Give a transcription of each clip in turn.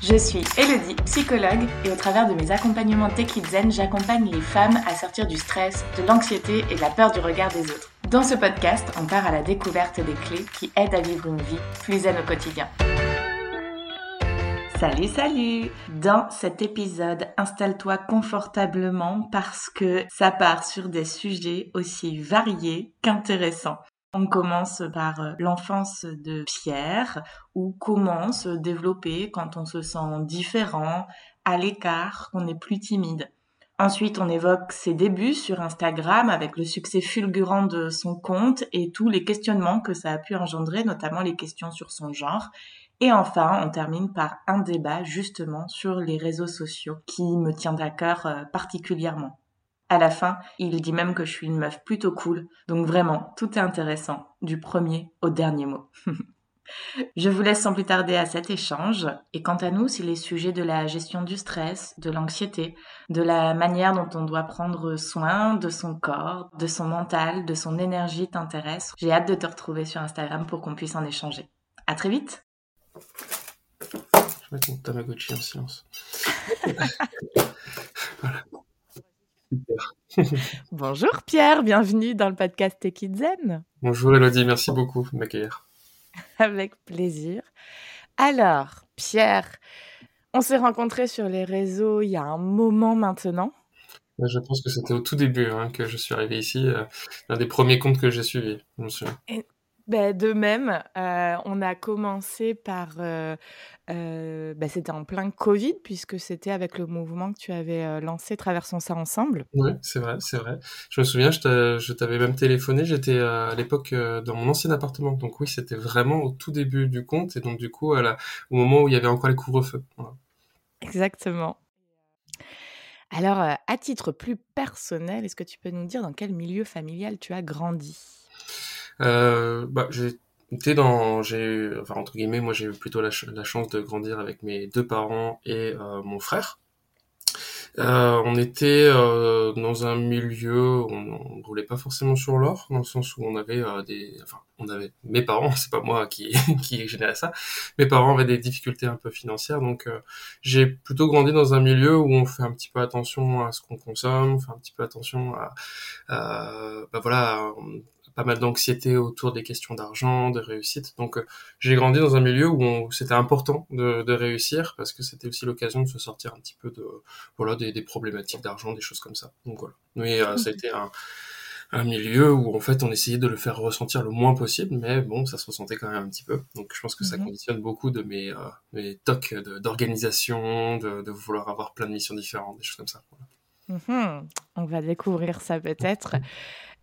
Je suis Elodie, psychologue, et au travers de mes accompagnements Tech Zen, j'accompagne les femmes à sortir du stress, de l'anxiété et de la peur du regard des autres. Dans ce podcast, on part à la découverte des clés qui aident à vivre une vie plus zen au quotidien. Salut, salut Dans cet épisode, installe-toi confortablement parce que ça part sur des sujets aussi variés qu'intéressants. On commence par euh, l'enfance de Pierre, ou comment se développer quand on se sent différent, à l'écart, qu'on est plus timide. Ensuite, on évoque ses débuts sur Instagram avec le succès fulgurant de son compte et tous les questionnements que ça a pu engendrer, notamment les questions sur son genre. Et enfin, on termine par un débat justement sur les réseaux sociaux qui me tient à cœur euh, particulièrement. À la fin, il dit même que je suis une meuf plutôt cool. Donc vraiment, tout est intéressant, du premier au dernier mot. Je vous laisse sans plus tarder à cet échange. Et quant à nous, si les sujets de la gestion du stress, de l'anxiété, de la manière dont on doit prendre soin de son corps, de son mental, de son énergie t'intéressent, j'ai hâte de te retrouver sur Instagram pour qu'on puisse en échanger. À très vite! Je vais mettre mon Tamagotchi en silence. voilà. Bonjour Pierre, bienvenue dans le podcast Zen. Bonjour Elodie, merci beaucoup de m'accueillir. Avec plaisir. Alors, Pierre, on s'est rencontrés sur les réseaux il y a un moment maintenant. Je pense que c'était au tout début hein, que je suis arrivé ici, euh, l'un des premiers comptes que j'ai suivis, je me souviens. Ben, de même, euh, on a commencé par. Euh, euh, ben, c'était en plein Covid, puisque c'était avec le mouvement que tu avais lancé Traversons ça ensemble. Oui, c'est vrai, c'est vrai. Je me souviens, je t'avais même téléphoné. J'étais à l'époque dans mon ancien appartement. Donc, oui, c'était vraiment au tout début du compte. Et donc, du coup, à la, au moment où il y avait encore les couvre-feux. Exactement. Alors, à titre plus personnel, est-ce que tu peux nous dire dans quel milieu familial tu as grandi? Euh, bah, j'ai dans, j'ai, enfin entre guillemets, moi j'ai eu plutôt la, chance de grandir avec mes deux parents et euh, mon frère. Euh, on était euh, dans un milieu, où on ne roulait pas forcément sur l'or, dans le sens où on avait euh, des, enfin, on avait mes parents, c'est pas moi qui qui générait ça. Mes parents avaient des difficultés un peu financières, donc euh, j'ai plutôt grandi dans un milieu où on fait un petit peu attention à ce qu'on consomme, on fait un petit peu attention à, à bah voilà, pas mal d'anxiété autour des questions d'argent, de réussite. Donc euh, j'ai grandi dans un milieu où c'était important de, de, réussir parce que c'était aussi l'occasion de se sortir un petit peu de voilà des, des problématiques d'argent, des choses comme ça. Donc voilà. Mais euh, ça a été un, un milieu où en fait on essayait de le faire ressentir le moins possible, mais bon, ça se ressentait quand même un petit peu. Donc je pense que ça mhm. conditionne beaucoup de mes, euh, mes tocs d'organisation, de, de, vouloir avoir plein de missions différentes, des choses comme ça. Voilà. Mhm. On va découvrir ça peut-être.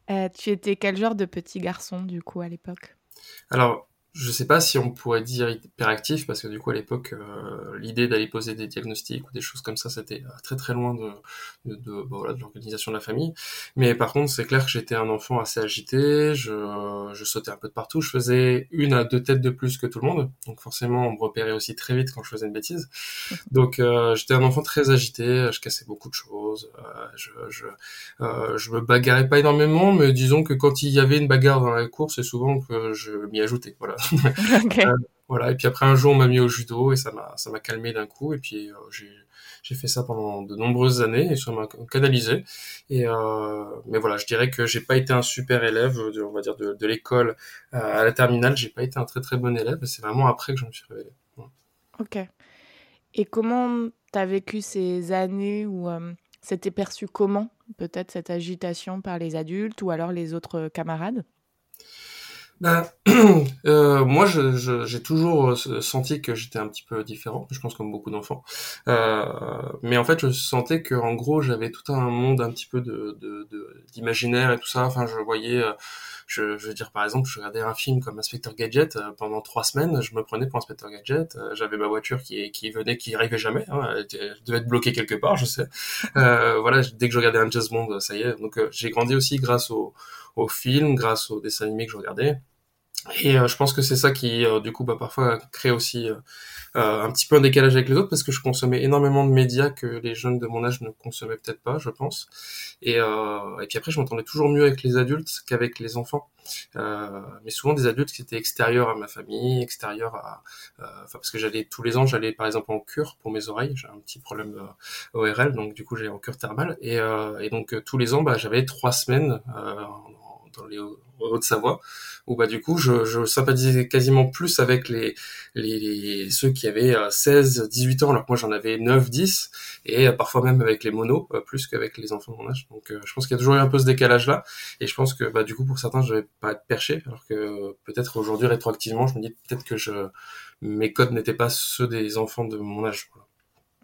Euh, tu étais quel genre de petit garçon, du coup, à l'époque? Alors, je sais pas si on pourrait dire hyperactif parce que du coup à l'époque euh, l'idée d'aller poser des diagnostics ou des choses comme ça c'était euh, très très loin de de, de, voilà, de l'organisation de la famille. Mais par contre c'est clair que j'étais un enfant assez agité. Je, je sautais un peu de partout. Je faisais une à deux têtes de plus que tout le monde. Donc forcément on me repérait aussi très vite quand je faisais une bêtise. Donc euh, j'étais un enfant très agité. Je cassais beaucoup de choses. Euh, je je, euh, je me bagarrais pas énormément mais disons que quand il y avait une bagarre dans la cour c'est souvent que je m'y ajoutais. Voilà Euh, voilà. Et puis après un jour, on m'a mis au judo et ça m'a ça m'a calmé d'un coup. Et puis euh, j'ai j'ai fait ça pendant de nombreuses années et ça m'a canalisé. Et euh, mais voilà, je dirais que j'ai pas été un super élève, de, on va dire de, de l'école à la terminale. J'ai pas été un très très bon élève. C'est vraiment après que je me suis révélé. Ok. Et comment t'as vécu ces années où c'était perçu comment peut-être cette agitation par les adultes ou alors les autres camarades? Ben, euh, moi, j'ai je, toujours euh, senti que j'étais un petit peu différent, je pense comme beaucoup d'enfants. Euh, mais en fait, je sentais que, en gros, j'avais tout un monde un petit peu de d'imaginaire et tout ça. Enfin, je voyais, euh, je, je, veux dire, par exemple, je regardais un film comme Inspector Gadget pendant trois semaines, je me prenais pour Inspector Gadget. j'avais ma voiture qui, qui venait, qui arrivait jamais. Hein, elle, devait être bloquée quelque part, je sais. voilà, dès que je regardais un James Bond, ça y est. Donc, j'ai grandi aussi grâce au au film, grâce aux dessins animés que je regardais. Et je pense que c'est ça qui, du coup, bah, parfois crée aussi euh, un petit peu un décalage avec les autres parce que je consommais énormément de médias que les jeunes de mon âge ne consommaient peut-être pas, je pense. Et, euh, et puis après, je m'entendais toujours mieux avec les adultes qu'avec les enfants. Euh, mais souvent des adultes qui étaient extérieurs à ma famille, extérieurs à, euh, enfin parce que j'allais tous les ans, j'allais par exemple en cure pour mes oreilles, j'ai un petit problème euh, ORL, donc du coup j'ai en cure thermale et, euh, et donc tous les ans, bah, j'avais trois semaines dans les Haute-Savoie, où bah du coup je, sympathisais quasiment plus avec les, ceux qui avaient 16, 18 ans, alors que moi j'en avais 9, 10, et euh, parfois même avec les monos, euh, plus qu'avec les enfants de mon âge. Donc euh, je pense qu'il y a toujours eu un peu ce décalage là, et je pense que bah du coup pour certains je vais pas être perché, alors que peut-être aujourd'hui rétroactivement je me dis peut-être que mes codes n'étaient pas ceux des enfants de mon âge.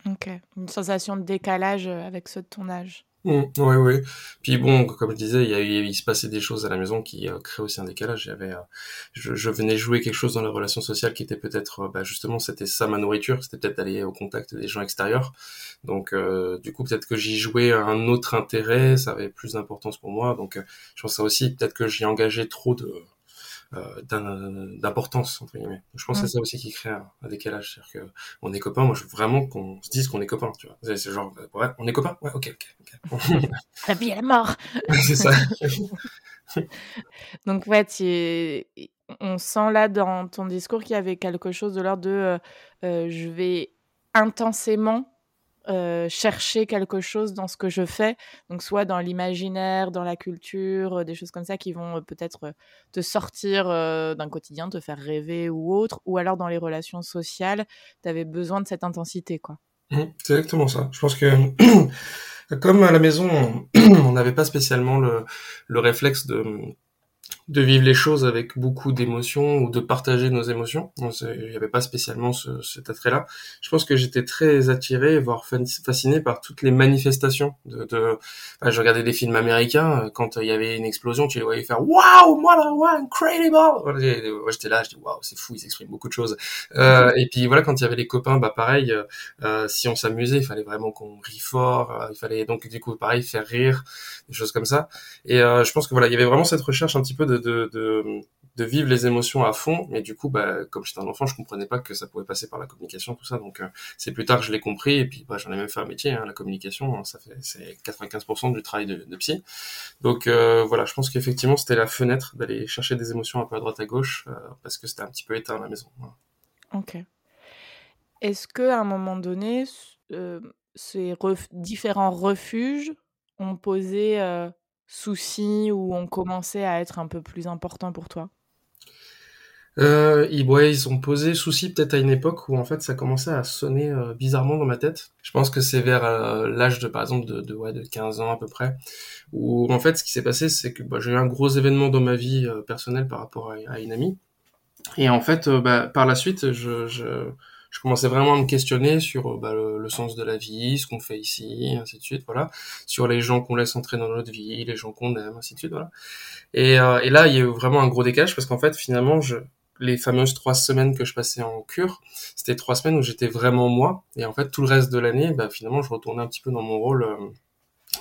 Ok, une sensation de décalage avec ceux de ton âge. Oui, mmh, oui. ouais. Puis bon, comme je disais, il, y a, il se passait des choses à la maison qui euh, créaient aussi un décalage. J'avais, euh, je, je, venais jouer quelque chose dans la relation sociale qui était peut-être, euh, bah, justement, c'était ça ma nourriture, c'était peut-être d'aller au contact des gens extérieurs. Donc, du coup, peut-être que j'y jouais un autre intérêt, ça avait plus d'importance pour moi. Donc, je pense ça aussi, peut-être que j'y engageais trop de, d'importance entre guillemets. Je pense que c'est ça aussi qui crée un, décalage, c'est-à-dire que on est copains. Moi, je veux vraiment qu'on se dise qu'on est copains, tu vois. C'est genre, ouais, on est copains, ouais, ok, ok, ok. la vie et la mort. c'est ça. Donc ouais, tu... on sent là dans ton discours qu'il y avait quelque chose de l'ordre de euh, euh, je vais intensément euh, chercher quelque chose dans ce que je fais, donc soit dans l'imaginaire, dans la culture, euh, des choses comme ça qui vont euh, peut-être te sortir d'un quotidien, te faire rêver ou autre, ou alors dans les relations sociales, tu avais besoin de cette intensité, quoi. Mmh, c'est exactement ça. Je pense que comme à la maison, on n'avait pas spécialement le, le réflexe de de vivre les choses avec beaucoup d'émotions ou de partager nos émotions. Il n'y avait pas spécialement ce, cet attrait-là. Je pense que j'étais très attiré, voire fasciné par toutes les manifestations. De, de... je regardais des films américains, euh, quand il y avait une explosion, tu les voyais faire « Wow, voilà, wow, incredible !» J'étais là, je dis « Wow, c'est fou, ils expriment beaucoup de choses. Euh, et puis voilà, quand il y avait les copains, bah pareil, euh, euh si on s'amusait, il fallait vraiment qu'on rit fort, euh, il fallait donc du coup pareil faire rire, des choses comme ça. Et je pense que voilà, il y avait vraiment cette recherche un petit peu de, de, de, vivre les émotions à fond. Mais du coup, bah, comme j'étais un enfant, je comprenais pas que ça pouvait passer par la communication, tout ça. Donc, euh, c'est plus tard que je l'ai compris. Et puis, bah, j'en ai même fait un métier, hein, la communication. Hein, ça fait, c'est 95% du travail de, de psy. Donc, euh, voilà, je pense qu'effectivement, c'était la fenêtre d'aller chercher des émotions un peu à droite à gauche, euh, parce que c'était un petit peu éteint à la maison. Ok. Est-ce que à un moment donné, ces différents refuges ont posé soucis ou ont commencé à être un peu plus importants pour toi euh, ils, ont posé souci peut-être à une époque où en fait ça commençait à sonner euh, bizarrement dans ma tête. Je pense que c'est vers euh, l'âge de par exemple de, de, ouais, de 15 ans à peu près, où en fait ce qui s'est passé c'est que bah, j'ai eu un gros événement dans ma vie personnelle par rapport à, une amie. Et en fait bah, par la suite je je commençais vraiment à me questionner sur euh, bah, le, sens de la vie, ce qu'on fait ici, ainsi de suite, voilà, sur les gens qu'on laisse entrer dans notre vie, les gens qu'on aime, ainsi de suite, voilà. Et, euh, et là, il y a eu vraiment un gros décalage parce qu'en fait, finalement, je, les fameuses trois semaines que je passais en cure, c'était trois semaines où j'étais vraiment moi. Et en fait, tout le reste de l'année, bah, finalement, je retournais un petit peu dans mon rôle. Euh,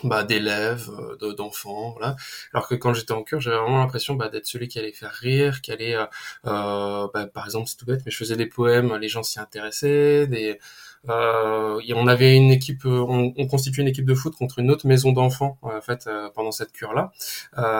bah, d'élèves, euh, d'enfants, voilà. Alors que quand j'étais en cure, j'avais vraiment l'impression bah, d'être celui qui allait faire rire, qui allait, euh, euh bah, par exemple, c'est tout bête, mais je faisais des poèmes, les gens s'y intéressaient, des, euh, on avait une équipe, euh, on, on constituait une équipe de foot contre une autre maison d'enfants en fait pendant cette cure là.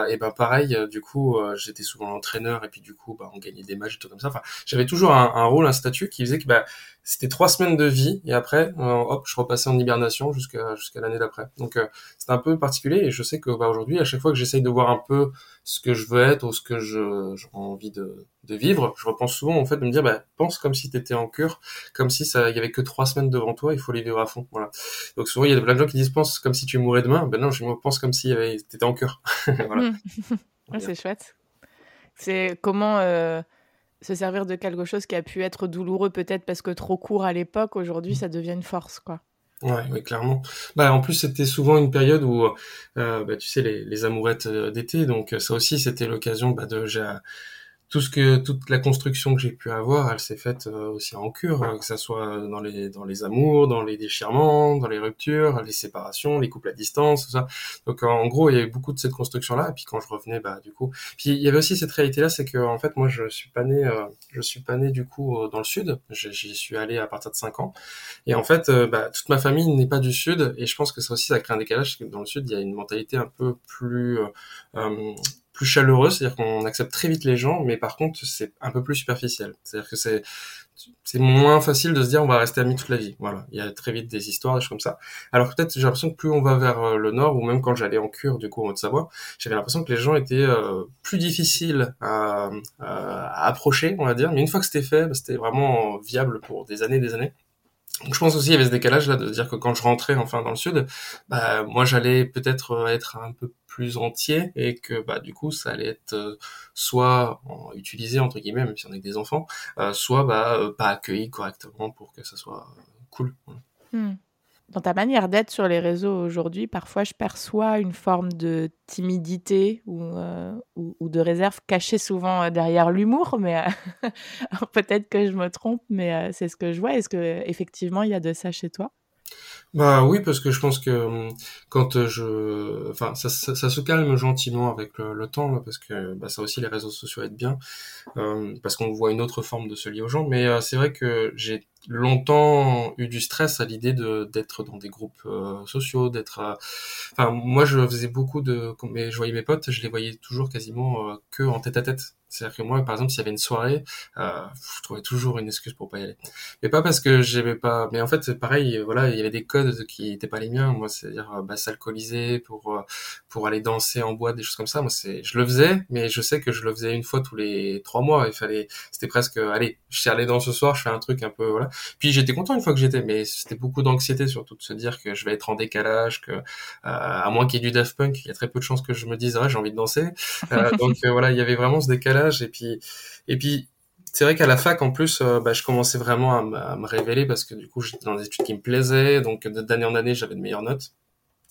et ben pareil, du coup, j'étais souvent l'entraîneur et puis du coup, bah, on gagnait des matchs et tout comme ça. Enfin, j'avais toujours un, un, rôle, un statut qui faisait que bah, c'était trois semaines de vie et après, hop, je repassais en hibernation jusqu'à jusqu'à l'année d'après. Donc c'est un peu particulier et je sais que bah, aujourd'hui, à chaque fois que j'essaye de voir un peu ce que je veux être ou ce que je j'ai envie de, de, vivre, je repense souvent en fait de me dire bah pense comme si tu étais en cure, comme si ça il y avait que trois semaines devant toi, il faut les vivre à fond. Voilà. Donc souvent il y a plein de gens qui disent pense comme si tu mourais demain, ben non, je me pense comme si tu étais en cure. voilà. c'est chouette. C'est comment euh, se servir de quelque chose qui a pu être douloureux peut-être parce que trop court à l'époque, aujourd'hui ça devient une force quoi. Ouais, ouais, clairement. Bah en plus c'était souvent une période où euh, bah, tu sais les, les amourettes euh, d'été, donc ça aussi c'était l'occasion bah, de tout ce que toute la construction que j'ai pu avoir, elle s'est faite euh, aussi en cure, euh, que ça soit dans les dans les amours, dans les déchirements, dans les ruptures, les séparations, les couples à distance, tout ça. Donc en gros, il y avait beaucoup de cette construction là. Et puis quand je revenais, bah du coup, puis il y avait aussi cette réalité là, c'est que en fait moi je suis pas né, euh, je suis pas né du coup dans le sud. J'y suis allé à partir de 5 ans. Et en fait, bah, toute ma famille n'est pas du sud. Et je pense que ça aussi ça crée un décalage. Parce que dans le sud, il y a une mentalité un peu plus euh, plus chaleureux, c'est-à-dire qu'on accepte très vite les gens, mais par contre c'est un peu plus superficiel. C'est-à-dire que c'est c'est moins facile de se dire on va rester amis toute la vie. Voilà, il y a très vite des histoires, des choses comme ça. Alors peut-être j'ai l'impression que plus on va vers euh, le nord, ou même quand j'allais en cure du coup en Haute-Savoie, j'avais l'impression que les gens étaient euh, plus difficiles à, à, approcher, on va dire. Mais une fois que c'était fait, bah, c'était vraiment viable pour des années, des années. Je pense aussi il y avait ce décalage là de dire que quand je rentrais enfin dans le sud, bah moi j'allais peut-être être un peu plus entier et que bah du coup ça allait être euh, soit utilisé entre guillemets même si on est des enfants, euh, soit bah euh, pas accueilli correctement pour que ça soit cool. Hmm. Dans ta manière d'être sur les réseaux aujourd'hui, parfois je perçois une forme de timidité ou, ou, de réserve cachée souvent derrière l'humour, mais peut-être que je me trompe, mais c'est ce que je vois. Est-ce que effectivement il y a de ça chez toi? Bah oui, parce que je pense que hum, quand je, enfin, ça, ça, se calme gentiment avec le, temps, parce que bah, ça aussi les réseaux sociaux aident bien, euh, parce qu'on voit une autre forme de se lier aux gens. Mais euh, c'est vrai que j'ai longtemps eu du stress à l'idée de d'être dans des groupes euh, sociaux, d'être. Euh, enfin, moi, je faisais beaucoup de, mais je voyais mes potes, je les voyais toujours quasiment que en tête à tête. C'est-à-dire que moi, par exemple, s'il y avait une soirée, euh, je trouvais toujours une excuse pour pas y aller. Mais pas parce que j'aimais pas. Mais en fait, pareil. Voilà, il y avait des codes qui étaient pas les miens. Moi, c'est-à-dire euh, bah, s'alcooliser pour euh, pour aller danser en boîte, des choses comme ça. Moi, c'est, je le faisais, mais je sais que je le faisais une fois tous les trois mois. Il fallait, c'était presque, allez, je suis allé dans ce soir, je fais un truc un peu, voilà. Puis j'étais content une fois que j'étais, mais c'était beaucoup d'anxiété surtout de se dire que je vais être en décalage, que à moins qu'il y ait du Daft Punk, il y a très peu de chances que je me dise, ah, j'ai envie de danser. donc voilà, il y avait vraiment ce décalage et puis et puis c'est vrai qu'à la fac en plus euh, bah, je commençais vraiment à, me révéler parce que du coup j'étais dans des études qui me plaisaient donc d'année en année j'avais de meilleures notes.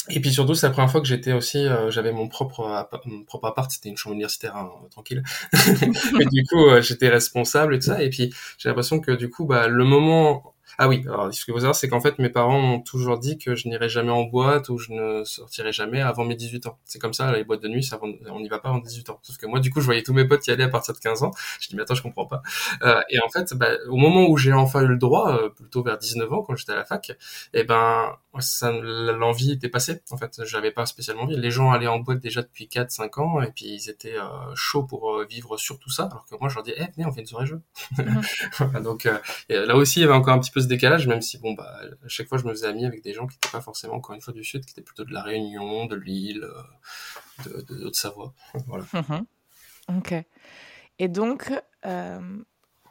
Et puis surtout c'est la première fois que j'étais aussi euh, j'avais mon propre mon propre appart c'était une chambre universitaire hein, tranquille. Et du coup euh, j'étais responsable et tout ça. Et puis j'ai l'impression que du coup bah le moment ah oui, alors ce qu'il faut savoir, c'est qu'en fait, mes parents m'ont toujours dit que je n'irai jamais en boîte ou je ne sortirai jamais avant mes 18 ans. C'est comme ça, les boîtes de nuit, ça, on n'y va pas avant 18 ans. Sauf que moi, du coup, je voyais tous mes potes y aller à partir de 15 ans. Je dis, mais attends, je comprends pas. Euh, et en fait, bah, au moment où j'ai enfin eu le droit, euh, plutôt vers 19 ans, quand j'étais à la fac, eh ben, ça, l'envie était passée. En fait, j'avais pas spécialement envie. Les gens allaient en boîte déjà depuis 4-5 ans et puis ils étaient euh, chauds pour euh, vivre sur tout ça. Alors que moi, je leur dis, eh, venez, on fait une soirée jeu. Mhm. Donc, euh, là aussi, il y avait encore un petit peu ce décalage, même si bon bah à chaque fois je me faisais ami avec des gens qui n'étaient pas forcément encore une fois du sud, qui étaient plutôt de la Réunion, de Lille, euh, de, de, Haute-Savoie. Voilà. Mhm. Ok. Et donc, euh,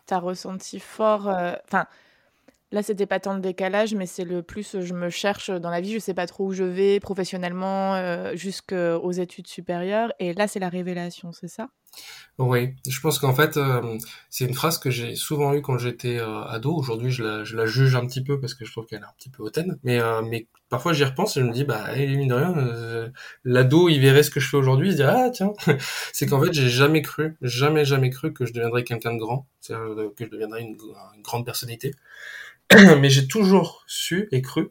tu as ressenti fort. Euh, enfin, là, c'était pas tant le décalage, mais c'est le plus je me cherche dans la vie, je sais pas trop où je vais professionnellement euh, jusqu'aux études supérieures. Et là, c'est la révélation, c'est ça? Oui, je pense qu'en fait, euh, c'est une phrase que j'ai souvent eue quand j'étais euh, ado. Aujourd'hui, je la, je la juge un petit peu parce que je trouve qu'elle est un petit peu hautaine. Mais, euh, mais parfois, j'y repense et je me dis, bah, eh, mine de rien, l'ado, il verrait ce que je fais aujourd'hui, il se dirait, ah, tiens. c'est qu'en fait, j'ai jamais cru, jamais, jamais cru que je deviendrais quelqu'un de grand, c'est-à-dire que je deviendrais une grande personnalité. mais j'ai toujours su et cru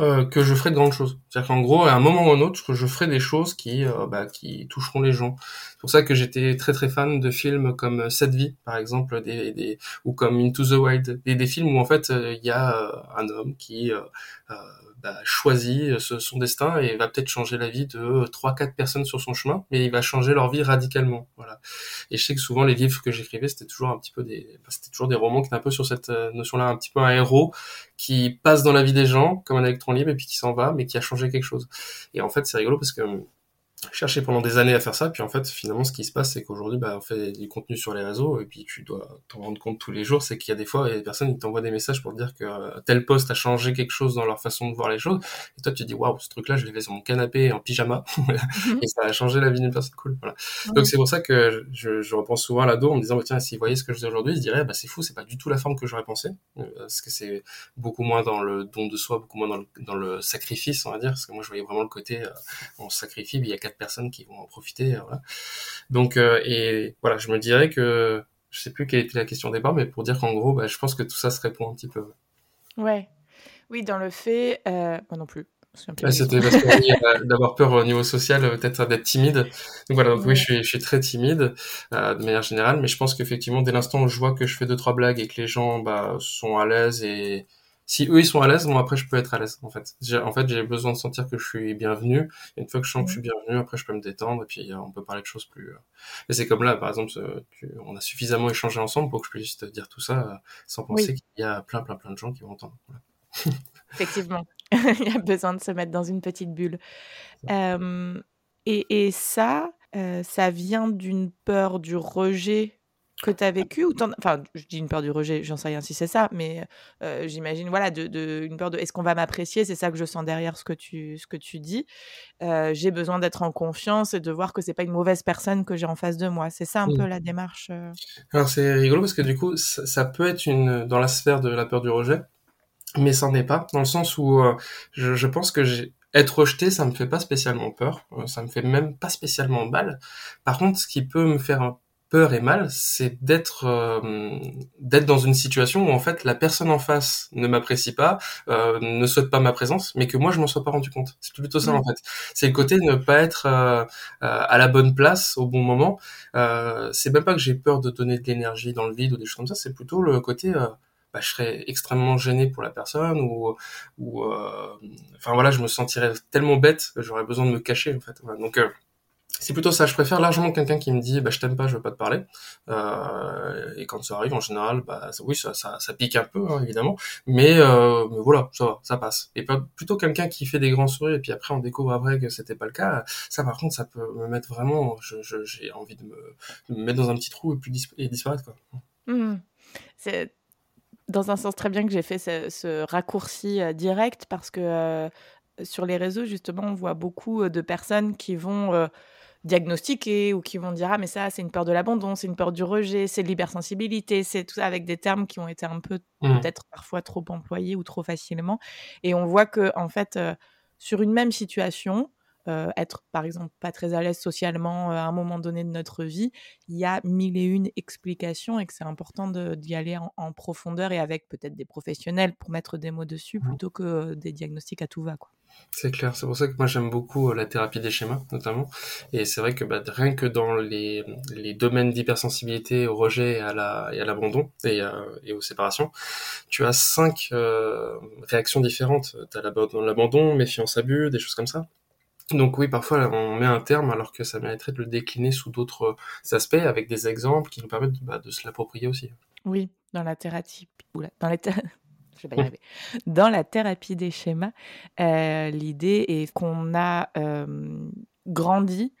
euh, que je ferai de grandes choses. C'est-à-dire qu'en gros, à un moment ou à un autre, je ferai des choses qui, euh, bah, qui toucheront les gens. C'est pour ça que j'étais très très fan de films comme Cette vie, par exemple, des, des ou comme Into the Wild, des, des films où en fait euh, il y a un homme qui bah, choisit son destin et va peut-être changer la vie de trois quatre personnes sur son chemin, mais il va changer leur vie radicalement. Voilà. Et je sais que souvent les livres que j'écrivais, c'était toujours un petit peu des, bah, c'était toujours des romans qui étaient un peu sur cette notion-là, un petit peu un héros qui passe dans la vie des gens comme un électron libre et puis qui s'en va, mais qui a changé quelque chose. Et en fait, c'est rigolo parce que cherché pendant des années à faire ça, puis en fait, finalement, ce qui se passe, c'est qu'aujourd'hui, bah, on fait du contenu sur les réseaux, et puis tu dois t'en rendre compte tous les jours, c'est qu'il y a des fois, il y a des personnes qui t'envoient des messages pour dire que euh, tel poste a changé quelque chose dans leur façon de voir les choses, et toi, tu te dis, waouh, ce truc-là, je l'ai fait sur mon canapé en pyjama, mhm. et ça a changé la vie d'une personne cool, voilà. Donc, c'est pour ça que je, je repense souvent à l'ado en me disant, bah, tiens, s'ils voyaient ce que je fais aujourd'hui, ils se diraient, bah, c'est fou, c'est pas du tout la forme que j'aurais pensé, euh, parce que c'est beaucoup moins dans le don de soi, beaucoup moins dans le, dans le sacrifice, on va dire, parce que moi, je voyais vraiment le côté, euh, on sacrifie, il y a 4 personnes qui vont en profiter. Voilà. Donc, et voilà, je me dirais que je sais plus quelle était la question au départ, mais pour dire qu'en gros, bah, je pense que tout ça se répond un petit peu. Ouais. Oui, dans le fait, moi non plus. C'était parce que d'avoir peur au niveau social, peut-être d'être timide. Donc voilà, donc oui, je suis, je suis très timide euh, de manière générale, mais je pense qu'effectivement, dès l'instant où je vois que je fais deux trois blagues et que les gens bah, sont à l'aise et si eux ils sont à l'aise, moi après je peux être à l'aise en fait. En fait, j'ai besoin de sentir que je suis bienvenu. Et une fois que je sens que je suis bienvenu, après je peux me détendre et puis euh, on peut parler de choses plus. Euh. Et c'est comme là, par exemple, on a suffisamment échangé ensemble pour que je puisse te dire tout ça sans penser qu'il y a plein plein plein de gens qui vont entendre. Effectivement. il y a besoin de se mettre dans une petite bulle. et, et, ça, ça vient d'une peur du rejet que tu as vécu ou enfin je dis une peur du rejet j'en sais rien si c'est ça mais j'imagine voilà de, une peur de est-ce qu'on va m'apprécier? C'est ça que je sens derrière ce que tu ce que tu dis. J'ai besoin d'être en confiance et de voir que c'est pas une mauvaise personne que j'ai en face de moi. C'est ça un peu la démarche alors c'est rigolo parce que du coup ça, ça, peut être une dans la sphère de la peur du rejet mais ça n'est pas, dans le sens où je, je, pense que j'ai être rejeté, ça me fait pas spécialement peur, ça me fait même pas spécialement mal. Par contre, ce qui peut me faire peur et mal, c'est d'être euh, d'être dans une situation où en fait la personne en face ne m'apprécie pas, euh, ne souhaite pas ma présence, mais que moi je m'en sois pas rendu compte. C'est plutôt ça en fait. C'est le côté de ne pas être à la bonne place au bon moment. c'est même pas que j'ai peur de donner de l'énergie dans le vide ou des choses comme ça. C'est plutôt le côté bah, je serais extrêmement gêné pour la personne ou ou euh, enfin voilà je me sentirais tellement bête que j'aurais besoin de me cacher en fait donc euh, c'est plutôt ça je préfère largement quelqu'un qui me dit bah je t'aime pas je veux pas te parler. Euh, et quand ça arrive en général bah oui ça, ça, pique un peu hein, évidemment. Mais, euh, mais voilà ça va ça passe. Et plutôt quelqu'un qui fait des grands sourires et puis après on découvre après que c'était pas le cas ça par contre ça peut me mettre vraiment j'ai envie de me, de me, mettre dans un petit trou et puis disparaître quoi. Mmh. c'est dans un sens très bien que j'ai fait ce, raccourci euh, direct parce que sur les réseaux, justement, on voit beaucoup de personnes qui vont diagnostiquer ou qui vont dire Ah, mais ça, c'est une peur de l'abandon, c'est une peur du rejet, c'est de l'hypersensibilité, c'est tout ça avec des termes qui ont été un peu, mmh. peut-être parfois trop employés ou trop facilement. Et on voit que, en fait, sur une même situation, euh, être par exemple pas très à l'aise socialement euh, à un moment donné de notre vie, il y a mille et une explications et que c'est important d'y aller en, profondeur et avec peut-être des professionnels pour mettre des mots dessus mmh. plutôt que euh, des diagnostics à tout va. Quoi. C'est clair, c'est pour ça que moi j'aime beaucoup la thérapie des schémas notamment. Et c'est vrai que bah, rien que dans les, les domaines d'hypersensibilité au rejet et à l'abandon et, et, aux séparations, tu as cinq réactions différentes. Tu as l'abandon, méfiance, abus, des choses comme ça. Donc oui, parfois on met un terme alors que ça mériterait de le décliner sous d'autres aspects avec des exemples qui nous permettent bah, de se l'approprier aussi. Oui. Dans la thérapie des schémas, euh, l'idée est qu'on a euh, grandi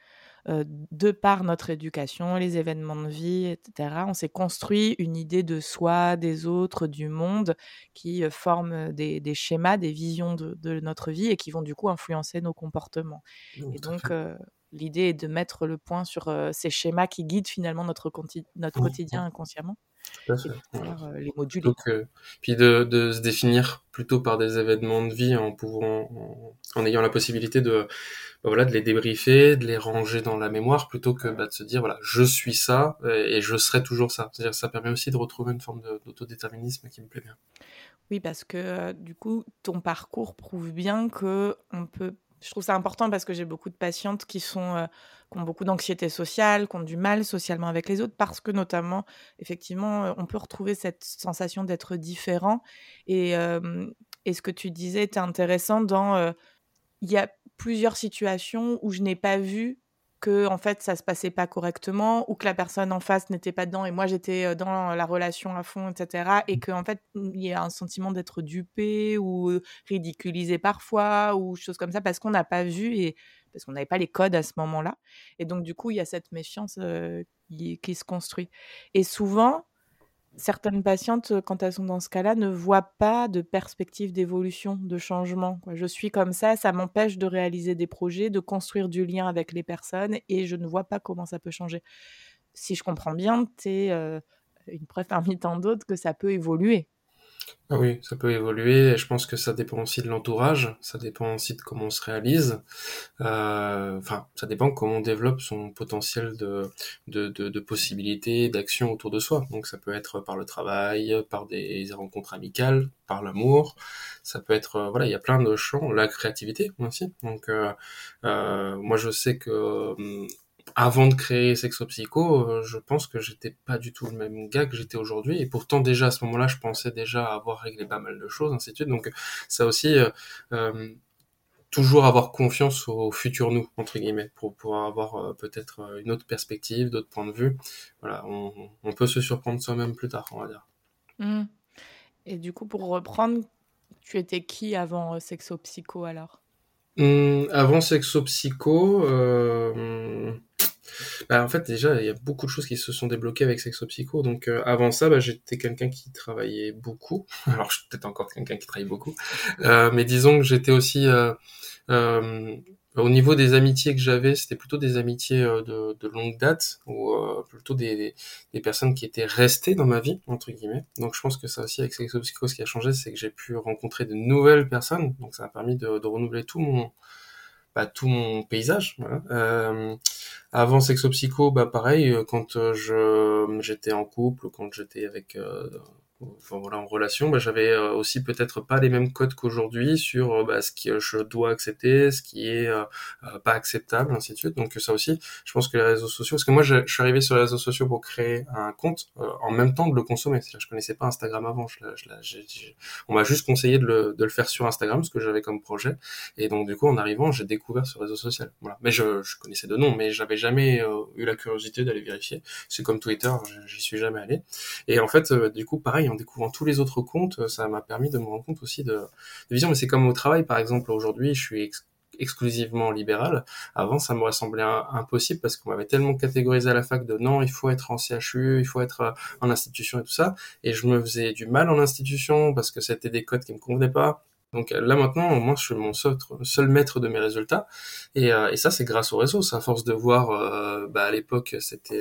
de par notre éducation, les événements de vie, etc., on s'est construit une idée de soi, des autres, du monde, qui forment des, schémas, des visions de, notre vie et qui vont du coup influencer nos comportements. et donc, l'idée est de mettre le point sur ces schémas qui guident finalement notre, notre mmh, quotidien mmh. inconsciemment. Tout à fait. Euh, les modules. Donc, euh, puis de, de, se définir plutôt par des événements de vie en pouvant, en, ayant la possibilité de, bah voilà, de les débriefer, de les ranger dans la mémoire, plutôt que bah, de se dire voilà, je suis ça et, je serai toujours ça. C'est-à-dire, ça permet aussi de retrouver une forme d'autodéterminisme qui me plaît bien. Oui, parce que euh, du coup, ton parcours prouve bien que on peut je trouve ça important parce que j'ai beaucoup de patientes qui sont euh, qui ont beaucoup d'anxiété sociale, qui ont du mal socialement avec les autres parce que notamment effectivement euh, on peut retrouver cette sensation d'être différent. Et, et ce que tu disais était intéressant dans euh, il y a plusieurs situations où je n'ai pas vu que en fait ça se passait pas correctement ou que la personne en face n'était pas dedans et moi j'étais dans la relation à fond etc et mmh. que en fait il y a un sentiment d'être dupé ou ridiculisé parfois ou choses comme ça parce qu'on n'a pas vu et parce qu'on n'avait pas les codes à ce moment-là et donc du coup il y a cette méfiance qui, qui, se construit et souvent certaines patientes, quand elles sont dans ce cas-là, ne voient pas de perspective d'évolution, de changement. Je suis comme ça, ça m'empêche de réaliser des projets, de construire du lien avec les personnes et je ne vois pas comment ça peut changer. Si je comprends bien, tu es une preuve parmi tant d'autres que ça peut évoluer. Ah oui, ça peut évoluer. Et je pense que ça dépend aussi de l'entourage, ça dépend aussi de comment on se réalise. Euh, enfin, ça dépend comment on développe son potentiel de, de, de, possibilités, d'actions autour de soi. Donc ça peut être par le travail, par des rencontres amicales, par l'amour. Ça peut être, euh, voilà, il y a plein de champs, la créativité aussi. Donc euh, euh moi je sais que hum, avant de créer Sexo Psycho, euh, je pense que j'étais pas du tout le même gars que j'étais aujourd'hui. Et pourtant, déjà à ce moment-là, je pensais déjà avoir réglé pas mal de choses, ainsi de suite. Donc, ça aussi, euh, euh, toujours avoir confiance au futur nous, entre guillemets, pour pouvoir avoir peut-être une autre perspective, d'autres points de vue. Voilà, on, peut se surprendre soi-même plus tard, on va dire. Mmh. Et du coup, pour reprendre, tu étais qui avant Sexo Psycho alors? Mmh, Avant Sexo Psycho, euh, bah, en fait, déjà, il y a beaucoup de choses qui se sont débloquées avec Sexo Psycho. Donc, euh, avant ça, bah, j'étais quelqu'un qui travaillait beaucoup. Alors, je suis peut-être encore quelqu'un qui travaille beaucoup. Euh, mais disons que j'étais aussi... Euh, euh au niveau des amitiés que j'avais, c'était plutôt des amitiés de, de longue date, ou plutôt des, des, personnes qui étaient restées dans ma vie, entre guillemets. Donc, je pense que ça aussi, avec Sexo Psycho, ce qui a changé, c'est que j'ai pu rencontrer de nouvelles personnes. Donc, ça a permis de, de renouveler tout mon bah, tout mon paysage. Euh, avant Sexo Psycho, bah pareil, euh, quand euh, je j'étais en couple, quand j'étais avec enfin voilà en relation bah, j'avais euh, aussi peut-être pas les mêmes codes qu'aujourd'hui sur euh, bah, ce que je dois accepter ce qui est euh, pas acceptable ainsi de suite. Donc ça aussi je pense que les réseaux sociaux parce que moi je, suis arrivé sur les réseaux sociaux pour créer un compte en même temps de le consommer. C'est-à-dire je connaissais pas Instagram avant. Je, je, on m'a juste conseillé de le, de le faire sur Instagram ce que j'avais comme projet. Et donc du coup en arrivant j'ai découvert ce réseau social. Voilà. Mais je, je connaissais de nom mais j'avais jamais eu la curiosité d'aller vérifier. C'est comme Twitter j'y suis jamais allé. Et en fait du coup pareil en découvrant tous les autres comptes, euh, ça m'a permis de me rendre compte aussi de, de vision. Mais c'est comme au travail, par exemple, aujourd'hui, je suis exclusivement libéral. Avant, ça m'aurait semblé impossible parce qu'on m'avait tellement catégorisé à la fac de non, il faut être en CHU, il faut être euh, en institution et tout ça. Et je me faisais du mal en institution parce que c'était des codes qui me convenaient pas. Donc euh, là maintenant, moi, je suis mon seul, maître de mes résultats. Et, euh, et ça, c'est grâce au réseau. C'est à force de voir, euh, bah, à l'époque, c'était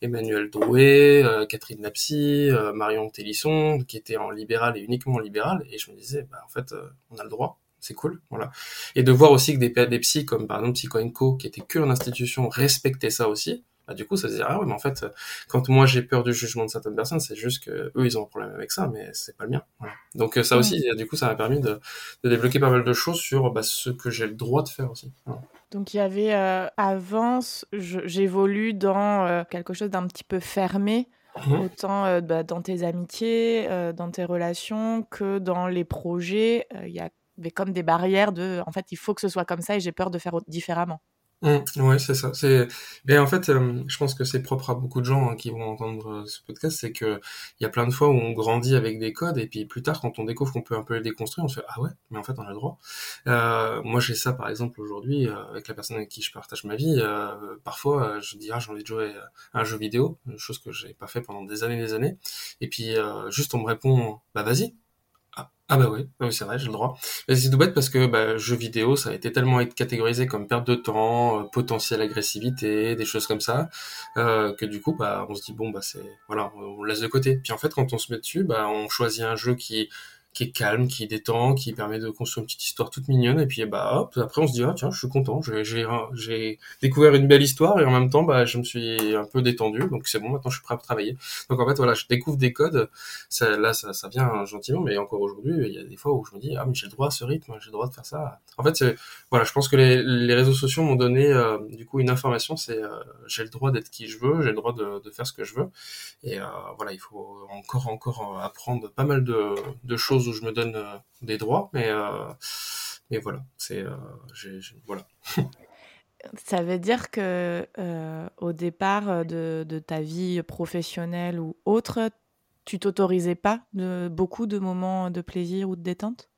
Emmanuel Drouet, Catherine Napsy, Marion Télisson, qui étaient en libéral et uniquement en libéral. Et je me disais, bah, en fait, on a le droit. C'est cool, voilà. Et de voir aussi que des, des comme par exemple Psycho qui étaient que en institution, respectaient ça aussi. Bah, du coup, ça se dit, ah ouais, mais en fait, quand moi j'ai peur du jugement de certaines personnes, c'est juste que eux, ils ont un problème avec ça, mais c'est pas le mien. Donc ça aussi, du coup, ça m'a permis de, de, débloquer pas mal de choses sur bah, ce que j'ai le droit de faire aussi. Donc il y avait euh, avant, j'évolue dans euh, quelque chose d'un petit peu fermé. Mmh. Autant euh, bah, dans tes amitiés, dans tes relations, que dans les projets, il y avait comme des barrières de, en fait, il faut que ce soit comme ça et j'ai peur de faire différemment. Mmh, ouais, c'est ça. C'est, mais en fait, je pense que c'est propre à beaucoup de gens hein, qui vont entendre ce podcast, c'est que il y a plein de fois où on grandit avec des codes et puis plus tard, quand on découvre qu'on peut un peu les déconstruire, on se fait ah ouais, mais en fait on a le droit. Euh, moi, j'ai ça par exemple aujourd'hui avec la personne avec qui je partage ma vie. parfois, je dis ah j'ai envie de jouer à un jeu vidéo, chose que j'ai pas fait pendant des années, des années, et puis juste on me répond bah vas-y, ah bah oui, c'est vrai, j'ai le droit. C'est tout bête parce que bah, jeux vidéo, ça a été tellement été catégorisé comme perte de temps, euh, potentielle agressivité, des choses comme ça, euh, que du coup, bah, on se dit bon, bah c'est voilà, on laisse de côté. Puis en fait, quand on se met dessus, bah, on choisit un jeu qui qui est calme, qui détend, qui permet de construire une petite histoire toute mignonne. Et puis bah après on se dit ah tiens, je suis content, j'ai découvert une belle histoire et en même temps bah je me suis un peu détendu, donc c'est bon, maintenant je suis prêt à travailler. Donc en fait voilà, je découvre des codes. Là ça, ça vient gentiment, mais encore aujourd'hui il y a des fois où je me dis ah mais j'ai le droit à ce rythme, j'ai le droit de faire ça. En fait voilà, je pense que les, réseaux sociaux m'ont donné euh, du coup une information, c'est euh, j'ai le droit d'être qui je veux, j'ai le droit de, de, faire ce que je veux. Et euh, voilà, il faut encore encore apprendre pas mal de, de choses où je me donne euh, des droits, mais, euh, voilà, c'est euh, voilà. Ça veut dire que au départ de, de, ta vie professionnelle ou autre, tu t'autorisais pas de, beaucoup de moments de plaisir ou de détente?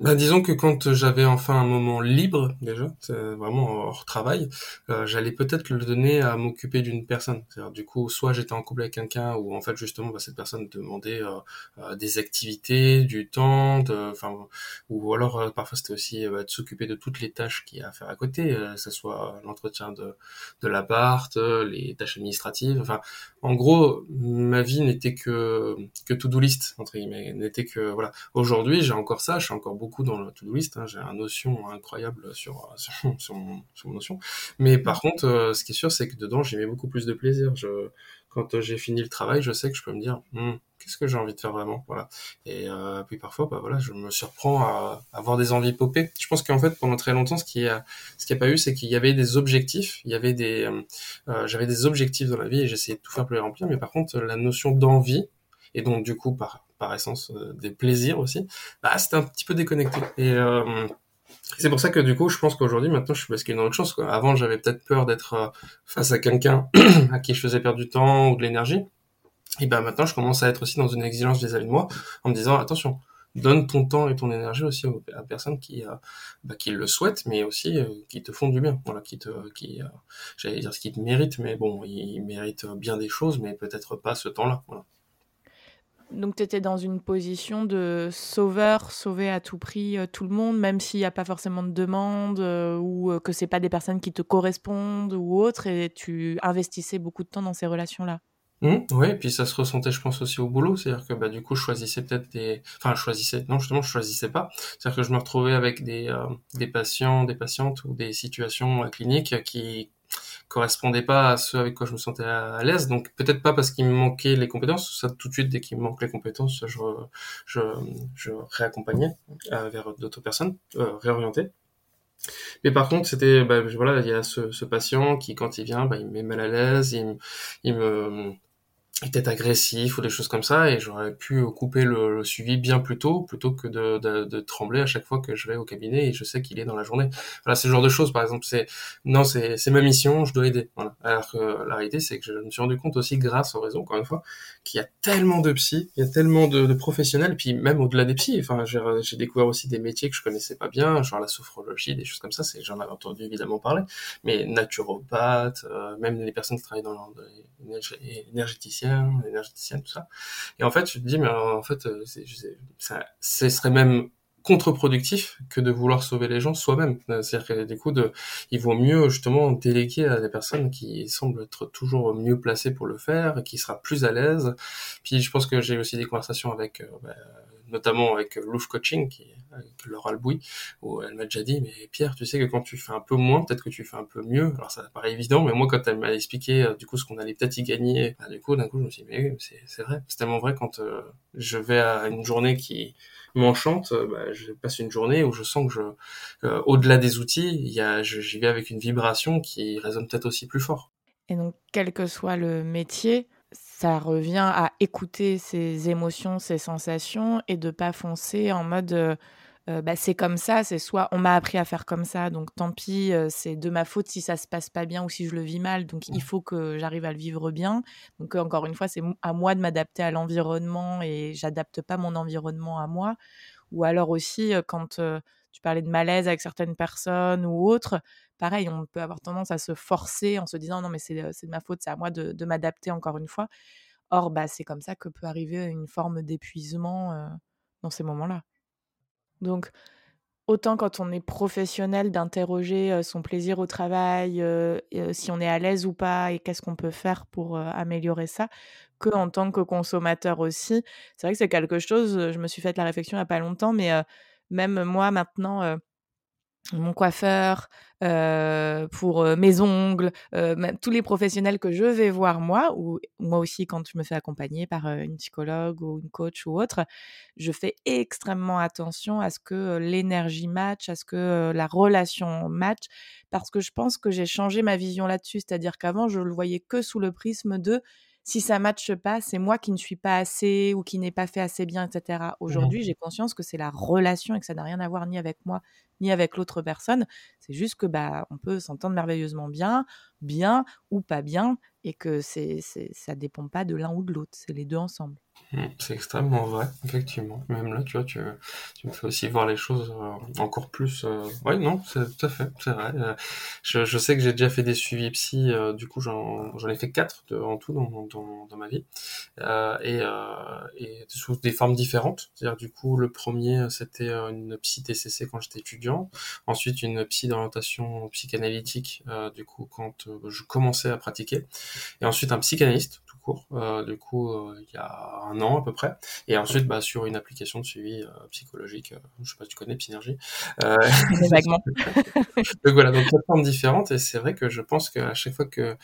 Bah, disons que quand j'avais enfin un moment libre, déjà, vraiment hors travail, euh, j'allais peut-être le donner à m'occuper d'une personne. C'est-à-dire, du coup, soit j'étais en couple avec quelqu'un, ou en fait, justement, bah, cette personne demandait euh, euh, des activités, du temps, enfin, ou alors parfois c'était aussi bah, de s'occuper de toutes les tâches qu'il y a à faire à côté, que ce soit l'entretien de, de l'appart, les tâches administratives. Enfin, en gros, ma vie n'était que que to-do list entre guillemets, n'était que voilà. Aujourd'hui, j'ai encore ça, je suis encore beaucoup dans le to-do list. Hein, j'ai un notion incroyable sur, sur, sur, mon, sur mon notion. Mais par contre, euh, ce qui est sûr, c'est que dedans, j'y mets beaucoup plus de plaisir. Je, quand j'ai fini le travail, je sais que je peux me dire, hmm, qu'est-ce que j'ai envie de faire vraiment, voilà. Et euh, puis parfois, bah voilà, je me surprends à, avoir des envies popées. Je pense qu'en fait, pendant très longtemps, ce qui a, ce qui a pas eu, c'est qu'il y avait des objectifs, il y avait des, euh, j'avais des objectifs dans la vie et j'essayais de tout faire pour les remplir. Mais par contre, la notion d'envie et donc du coup par par essence euh, des plaisirs aussi, bah, c'était un petit peu déconnecté. Et euh, c'est pour ça que du coup, je pense qu'aujourd'hui, maintenant, je suis basculé dans autre chose. Quoi. Avant, j'avais peut-être peur d'être euh, face à quelqu'un à qui je faisais perdre du temps ou de l'énergie. Et ben maintenant, je commence à être aussi dans une exigence vis-à-vis de moi, en me disant attention, donne ton temps et ton énergie aussi à personnes qui bah, qui le souhaitent, mais aussi qui te font du bien, voilà, qui te qui j'allais dire ce qui te mérite, mais bon, ils méritent bien des choses, mais peut-être pas ce temps-là. Voilà. Donc, tu étais dans une position de sauveur, sauver à tout prix euh, tout le monde, même s'il n'y a pas forcément de demande euh, ou euh, que ce pas des personnes qui te correspondent ou autres, et tu investissais beaucoup de temps dans ces relations-là. Mmh, oui, et puis ça se ressentait, je pense, aussi au boulot. C'est-à-dire que bah, du coup, je choisissais peut-être des... Enfin, je choisissais... Non, justement, je choisissais pas. C'est-à-dire que je me retrouvais avec des, des patients, des patientes ou des situations cliniques qui correspondait pas à ce avec quoi je me sentais à, l'aise. Donc peut-être pas parce qu'il me manquait les compétences. Ça tout de suite dès qu'il me manque les compétences, je je, je réaccompagnais euh, vers d'autres personnes, euh, réorienter. Mais par contre, c'était, bah, voilà, il y a ce, ce, patient qui, quand il vient, bah, il me met mal à l'aise, il, il me, était agressif ou des choses comme ça et j'aurais pu couper le, suivi bien plus tôt plutôt que de, trembler à chaque fois que je vais au cabinet et je sais qu'il est dans la journée. Voilà ce genre de choses par exemple c'est non c'est c'est ma mission je dois aider. Voilà. Alors que la réalité c'est que je me suis rendu compte aussi grâce au réseau encore une fois qu'il y a tellement de psy il y a tellement de, professionnels puis même au-delà des psys enfin j'ai découvert aussi des métiers que je connaissais pas bien genre la sophrologie des choses comme ça c'est j'en avais entendu évidemment parler mais naturopathe euh, même les personnes qui travaillent dans énergéticienne, tout ça. Et en fait, je te dis, mais en fait, euh, ça, ce serait même contre-productif que de vouloir sauver les gens soi-même. C'est-à-dire que du coup, il vaut mieux justement déléguer à des personnes qui semblent être toujours mieux placées pour le faire, qui sera plus à l'aise. Puis je pense que j'ai aussi des conversations avec euh, bah, notamment avec Louf Coaching, qui avec Laura Albouy, où elle m'a déjà dit, mais Pierre, tu sais que quand tu fais un peu moins, peut-être que tu fais un peu mieux. Alors ça paraît évident, mais moi quand elle m'a expliqué euh, du coup ce qu'on allait peut-être y gagner, bah, du coup d'un coup je me suis dit, mais c'est vrai, c'est tellement vrai quand euh, je vais à une journée qui m'enchante, euh, bah, je passe une journée où je sens que je, au-delà des outils, il y a, j'y vais avec une vibration qui résonne peut-être aussi plus fort. Et donc, quel que soit le métier, ça revient à écouter ses émotions, ses sensations et de pas foncer en mode euh, euh, bah, c'est comme ça, c'est soit on m'a appris à faire comme ça, donc tant pis, euh, c'est de ma faute si ça se passe pas bien ou si je le vis mal, donc il faut que j'arrive à le vivre bien. Donc encore une fois, c'est à moi de m'adapter à l'environnement et j'adapte pas mon environnement à moi. Ou alors aussi quand tu parlais de malaise avec certaines personnes ou autres, pareil, on peut avoir tendance à se forcer en se disant non mais c'est de ma faute, c'est à moi de, m'adapter encore une fois. Or, bah, c'est comme ça que peut arriver une forme d'épuisement dans ces moments-là. Donc, autant quand on est professionnel d'interroger son plaisir au travail, si on est à l'aise ou pas et qu'est-ce qu'on peut faire pour améliorer ça, que en tant que consommateur aussi. C'est vrai que c'est quelque chose, je me suis fait la réflexion il n'y a pas longtemps, mais même moi maintenant mon coiffeur, pour mes ongles, tous les professionnels que je vais voir moi, ou moi aussi quand je me fais accompagner par une psychologue ou une coach ou autre, je fais extrêmement attention à ce que l'énergie match, à ce que la relation match, parce que je pense que j'ai changé ma vision là-dessus, c'est-à-dire qu'avant je le voyais que sous le prisme de si ça matche pas, c'est moi qui ne suis pas assez ou qui n'ai pas fait assez bien, etc. Mmh Aujourd'hui, j'ai conscience que c'est la relation et que ça n'a rien à voir ni avec moi avec l'autre personne. C'est juste que bah on peut s'entendre merveilleusement bien, bien ou pas bien, et que c'est, c'est ça dépend pas de l'un ou de l'autre, c'est les deux ensemble. Mmh, c'est extrêmement vrai, effectivement. Même là, tu vois, tu, me fais aussi voir les choses euh, encore plus. Euh... Oui, non, c'est tout à fait, c'est vrai. Euh, je, sais que j'ai déjà fait des suivis psy, euh, du coup, j'en, ai fait quatre en tout dans ma vie, et, et sous des formes différentes. C'est-à-dire, du coup, le premier, c'était une psy TCC quand j'étais étudiant, ensuite une psy d'orientation psychanalytique, du coup, quand je commençais à pratiquer, et ensuite un psychanalyste euh, du coup, euh, il y a un an à peu près. Et ensuite, bah, sur une application de suivi euh, psychologique, je sais pas si tu connais Psynergie. Vaguement. donc voilà, donc formes différentes. Et c'est vrai que je pense qu'à chaque fois que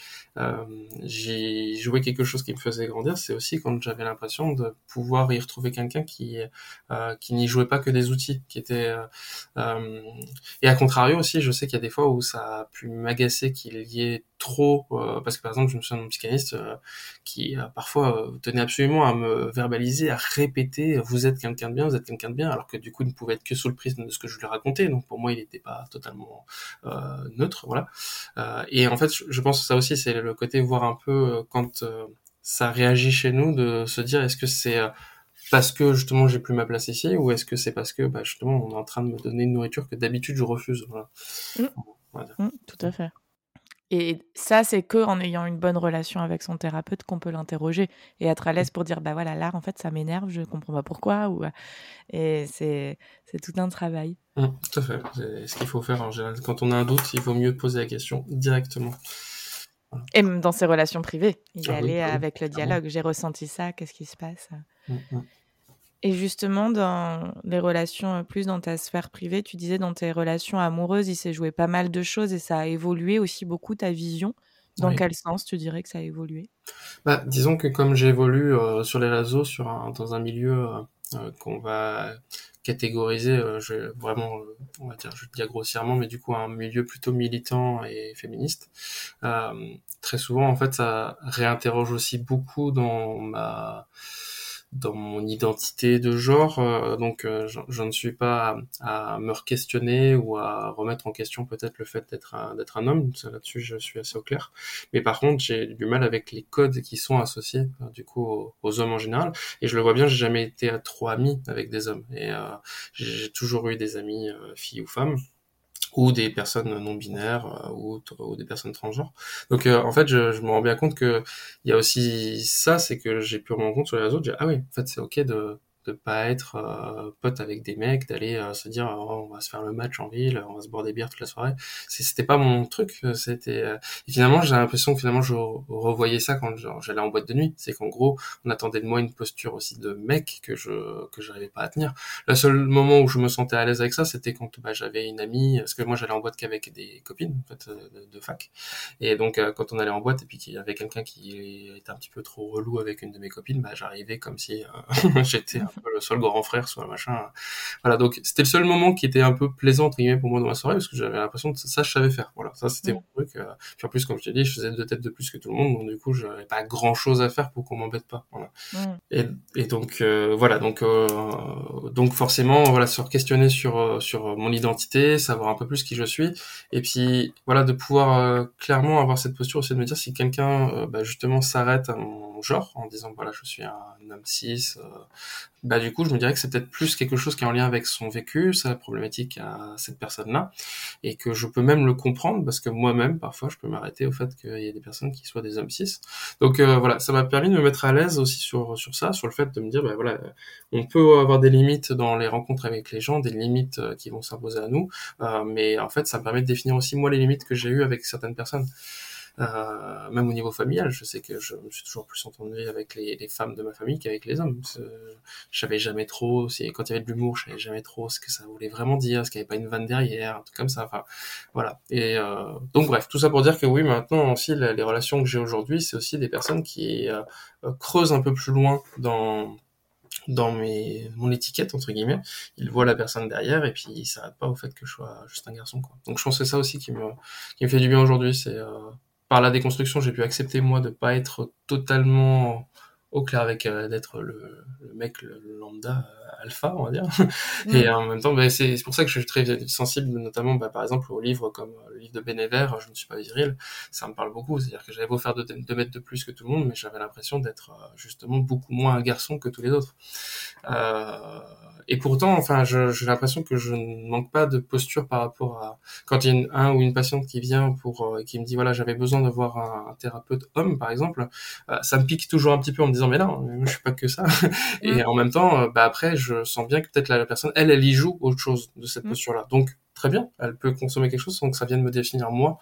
j'ai joué quelque chose qui me faisait grandir, c'est aussi quand j'avais l'impression de pouvoir y retrouver quelqu'un qui qui n'y jouait pas que des outils, qui était et à contrario aussi, je sais qu'il y a des fois où ça a pu m'agacer qu'il y ait trop parce que par exemple je me souviens mon psychanalyste qui euh, parfois euh, tenait absolument à me verbaliser, à répéter vous êtes quelqu'un de bien, vous êtes quelqu'un de bien, alors que du coup il ne pouvait être que sous le prisme de ce que je lui racontais, donc pour moi il n'était pas totalement euh, neutre, voilà. Euh, et en fait je pense que ça aussi c'est le côté voir un peu euh, quand ça réagit chez nous de se dire est-ce que c'est parce que justement j'ai plus ma place ici ou est-ce que c'est parce que bah, justement on est en train de me donner une nourriture que d'habitude je refuse voilà. Mmh. Mmh, tout à fait. Et ça, c'est que en ayant une bonne relation avec son thérapeute qu'on peut l'interroger et être à l'aise pour dire bah voilà là en fait ça m'énerve, je comprends pas pourquoi ou et c'est c'est tout un travail. Mmh, tout à fait. C'est ce qu'il faut faire en général. Quand on a un doute, il vaut mieux poser la question directement. Et même dans ses relations privées, y ah aller avec le dialogue. J'ai ressenti ça, qu'est-ce qui se passe? Mmh, mmh. Et justement, dans les relations, euh, plus dans ta sphère privée, tu disais dans tes relations amoureuses, il s'est joué pas mal de choses et ça a évolué aussi beaucoup ta vision. Dans quel sens tu dirais que ça a évolué? Bah, Disons que comme j'évolue euh, sur les réseaux, sur dans un milieu euh, qu'on va catégoriser, euh, je, vraiment, on va dire, je le dis grossièrement, mais du coup un milieu plutôt militant et féministe, très souvent en fait ça réinterroge aussi beaucoup dans ma dans mon identité de genre, euh, donc euh, je, ne suis pas à, me questionner ou à remettre en question peut-être le fait d'être un, d'être un homme, là-dessus je suis assez au clair. Mais par contre, j'ai du mal avec les codes qui sont associés euh, du coup aux, hommes en général, et je le vois bien, j'ai jamais été trop ami avec des hommes, et j'ai toujours eu des amis filles ou femmes ou des personnes non binaires euh, ou, ou, des personnes transgenres. Donc euh, en fait, je, je, me rends bien compte que il y a aussi ça, c'est que j'ai pu me rendre compte sur les réseaux, de dire, ah oui, en fait c'est ok de de pas être euh, pote avec des mecs, d'aller euh, se dire oh, on va se faire le match en ville, on va se boire des bières toute la soirée. C'était pas mon truc. C'était euh, finalement j'ai l'impression que finalement je revoyais ça quand j'allais en boîte de nuit. C'est qu'en gros on attendait de moi une posture aussi de mec que je que j'arrivais pas à tenir. Le seul moment où je me sentais à l'aise avec ça, c'était quand bah, j'avais une amie, parce que moi j'allais en boîte qu'avec des copines en fait de, fac. Et donc quand on allait en boîte et puis qu'il y avait quelqu'un qui était un petit peu trop relou avec une de mes copines, bah j'arrivais comme si j'étais le seul grand frère, soit machin. Voilà, donc c'était le seul moment qui était un peu plaisant entre guillemets pour moi dans la soirée parce que j'avais l'impression que ça je savais faire. Voilà, ça c'était mon truc. Euh. Puis en plus, comme je t'ai dit, je faisais deux têtes de plus que tout le monde, donc du coup, j'avais pas grand chose à faire pour qu'on m'embête pas. Voilà. Et, et, donc euh, voilà, donc euh, donc forcément, voilà, se questionner sur sur mon identité, savoir un peu plus qui je suis, et puis voilà, de pouvoir clairement avoir cette posture aussi de me dire si quelqu'un bah, justement s'arrête à mon genre en disant voilà, je suis un homme cis bah du coup je me dirais que c'est peut-être plus quelque chose qui est en lien avec son vécu, sa problématique à cette personne-là, et que je peux même le comprendre parce que moi-même parfois je peux m'arrêter au fait qu'il y ait des personnes qui soient des hommes cis. Donc euh, voilà, ça m'a permis de me mettre à l'aise aussi sur sur ça, sur le fait de me dire bah voilà, on peut avoir des limites dans les rencontres avec les gens, des limites euh, qui vont s'imposer à nous, euh, mais en fait ça me permet de définir aussi moi les limites que j'ai eues avec certaines personnes. Euh, même au niveau familial, je sais que je me suis toujours plus entendu avec les, les femmes de ma famille qu'avec les hommes. Je savais jamais trop, si, quand il y avait de l'humour, je savais jamais trop ce que ça voulait vraiment dire, ce qu'il n'y avait pas une vanne derrière, un truc comme ça. Enfin, voilà. Et euh, donc bref, tout ça pour dire que oui, maintenant aussi, les, relations que j'ai aujourd'hui, c'est aussi des personnes qui euh, creusent un peu plus loin dans dans mes, mon étiquette entre guillemets, ils voient la personne derrière et puis ils s'arrêtent pas au fait que je sois juste un garçon quoi. Donc je pense que c'est ça aussi qui me qui me fait du bien aujourd'hui, c'est euh, par la déconstruction, j'ai pu accepter moi de pas être totalement au clair avec d'être le, le, mec le, lambda alpha, on va dire. Et en même temps, bah, c'est pour ça que je suis très sensible, notamment bah, par exemple aux livres comme le livre de Bénévert, Je ne suis pas viril, ça me parle beaucoup. C'est-à-dire que j'avais beau faire deux, mètres de plus que tout le monde, mais j'avais l'impression d'être justement beaucoup moins un garçon que tous les autres. Euh, et pourtant, enfin, j'ai l'impression que je ne manque pas de posture par rapport à quand il y a un ou une patiente qui vient pour euh, qui me dit voilà j'avais besoin de voir un, thérapeute homme par exemple, euh, ça me pique toujours un petit peu en me disant mais non, je suis pas que ça. et en même temps, euh, bah après je sens bien que peut-être la, personne elle elle y joue autre chose de cette mm. posture là. Donc très bien, elle peut consommer quelque chose sans que ça vienne me définir moi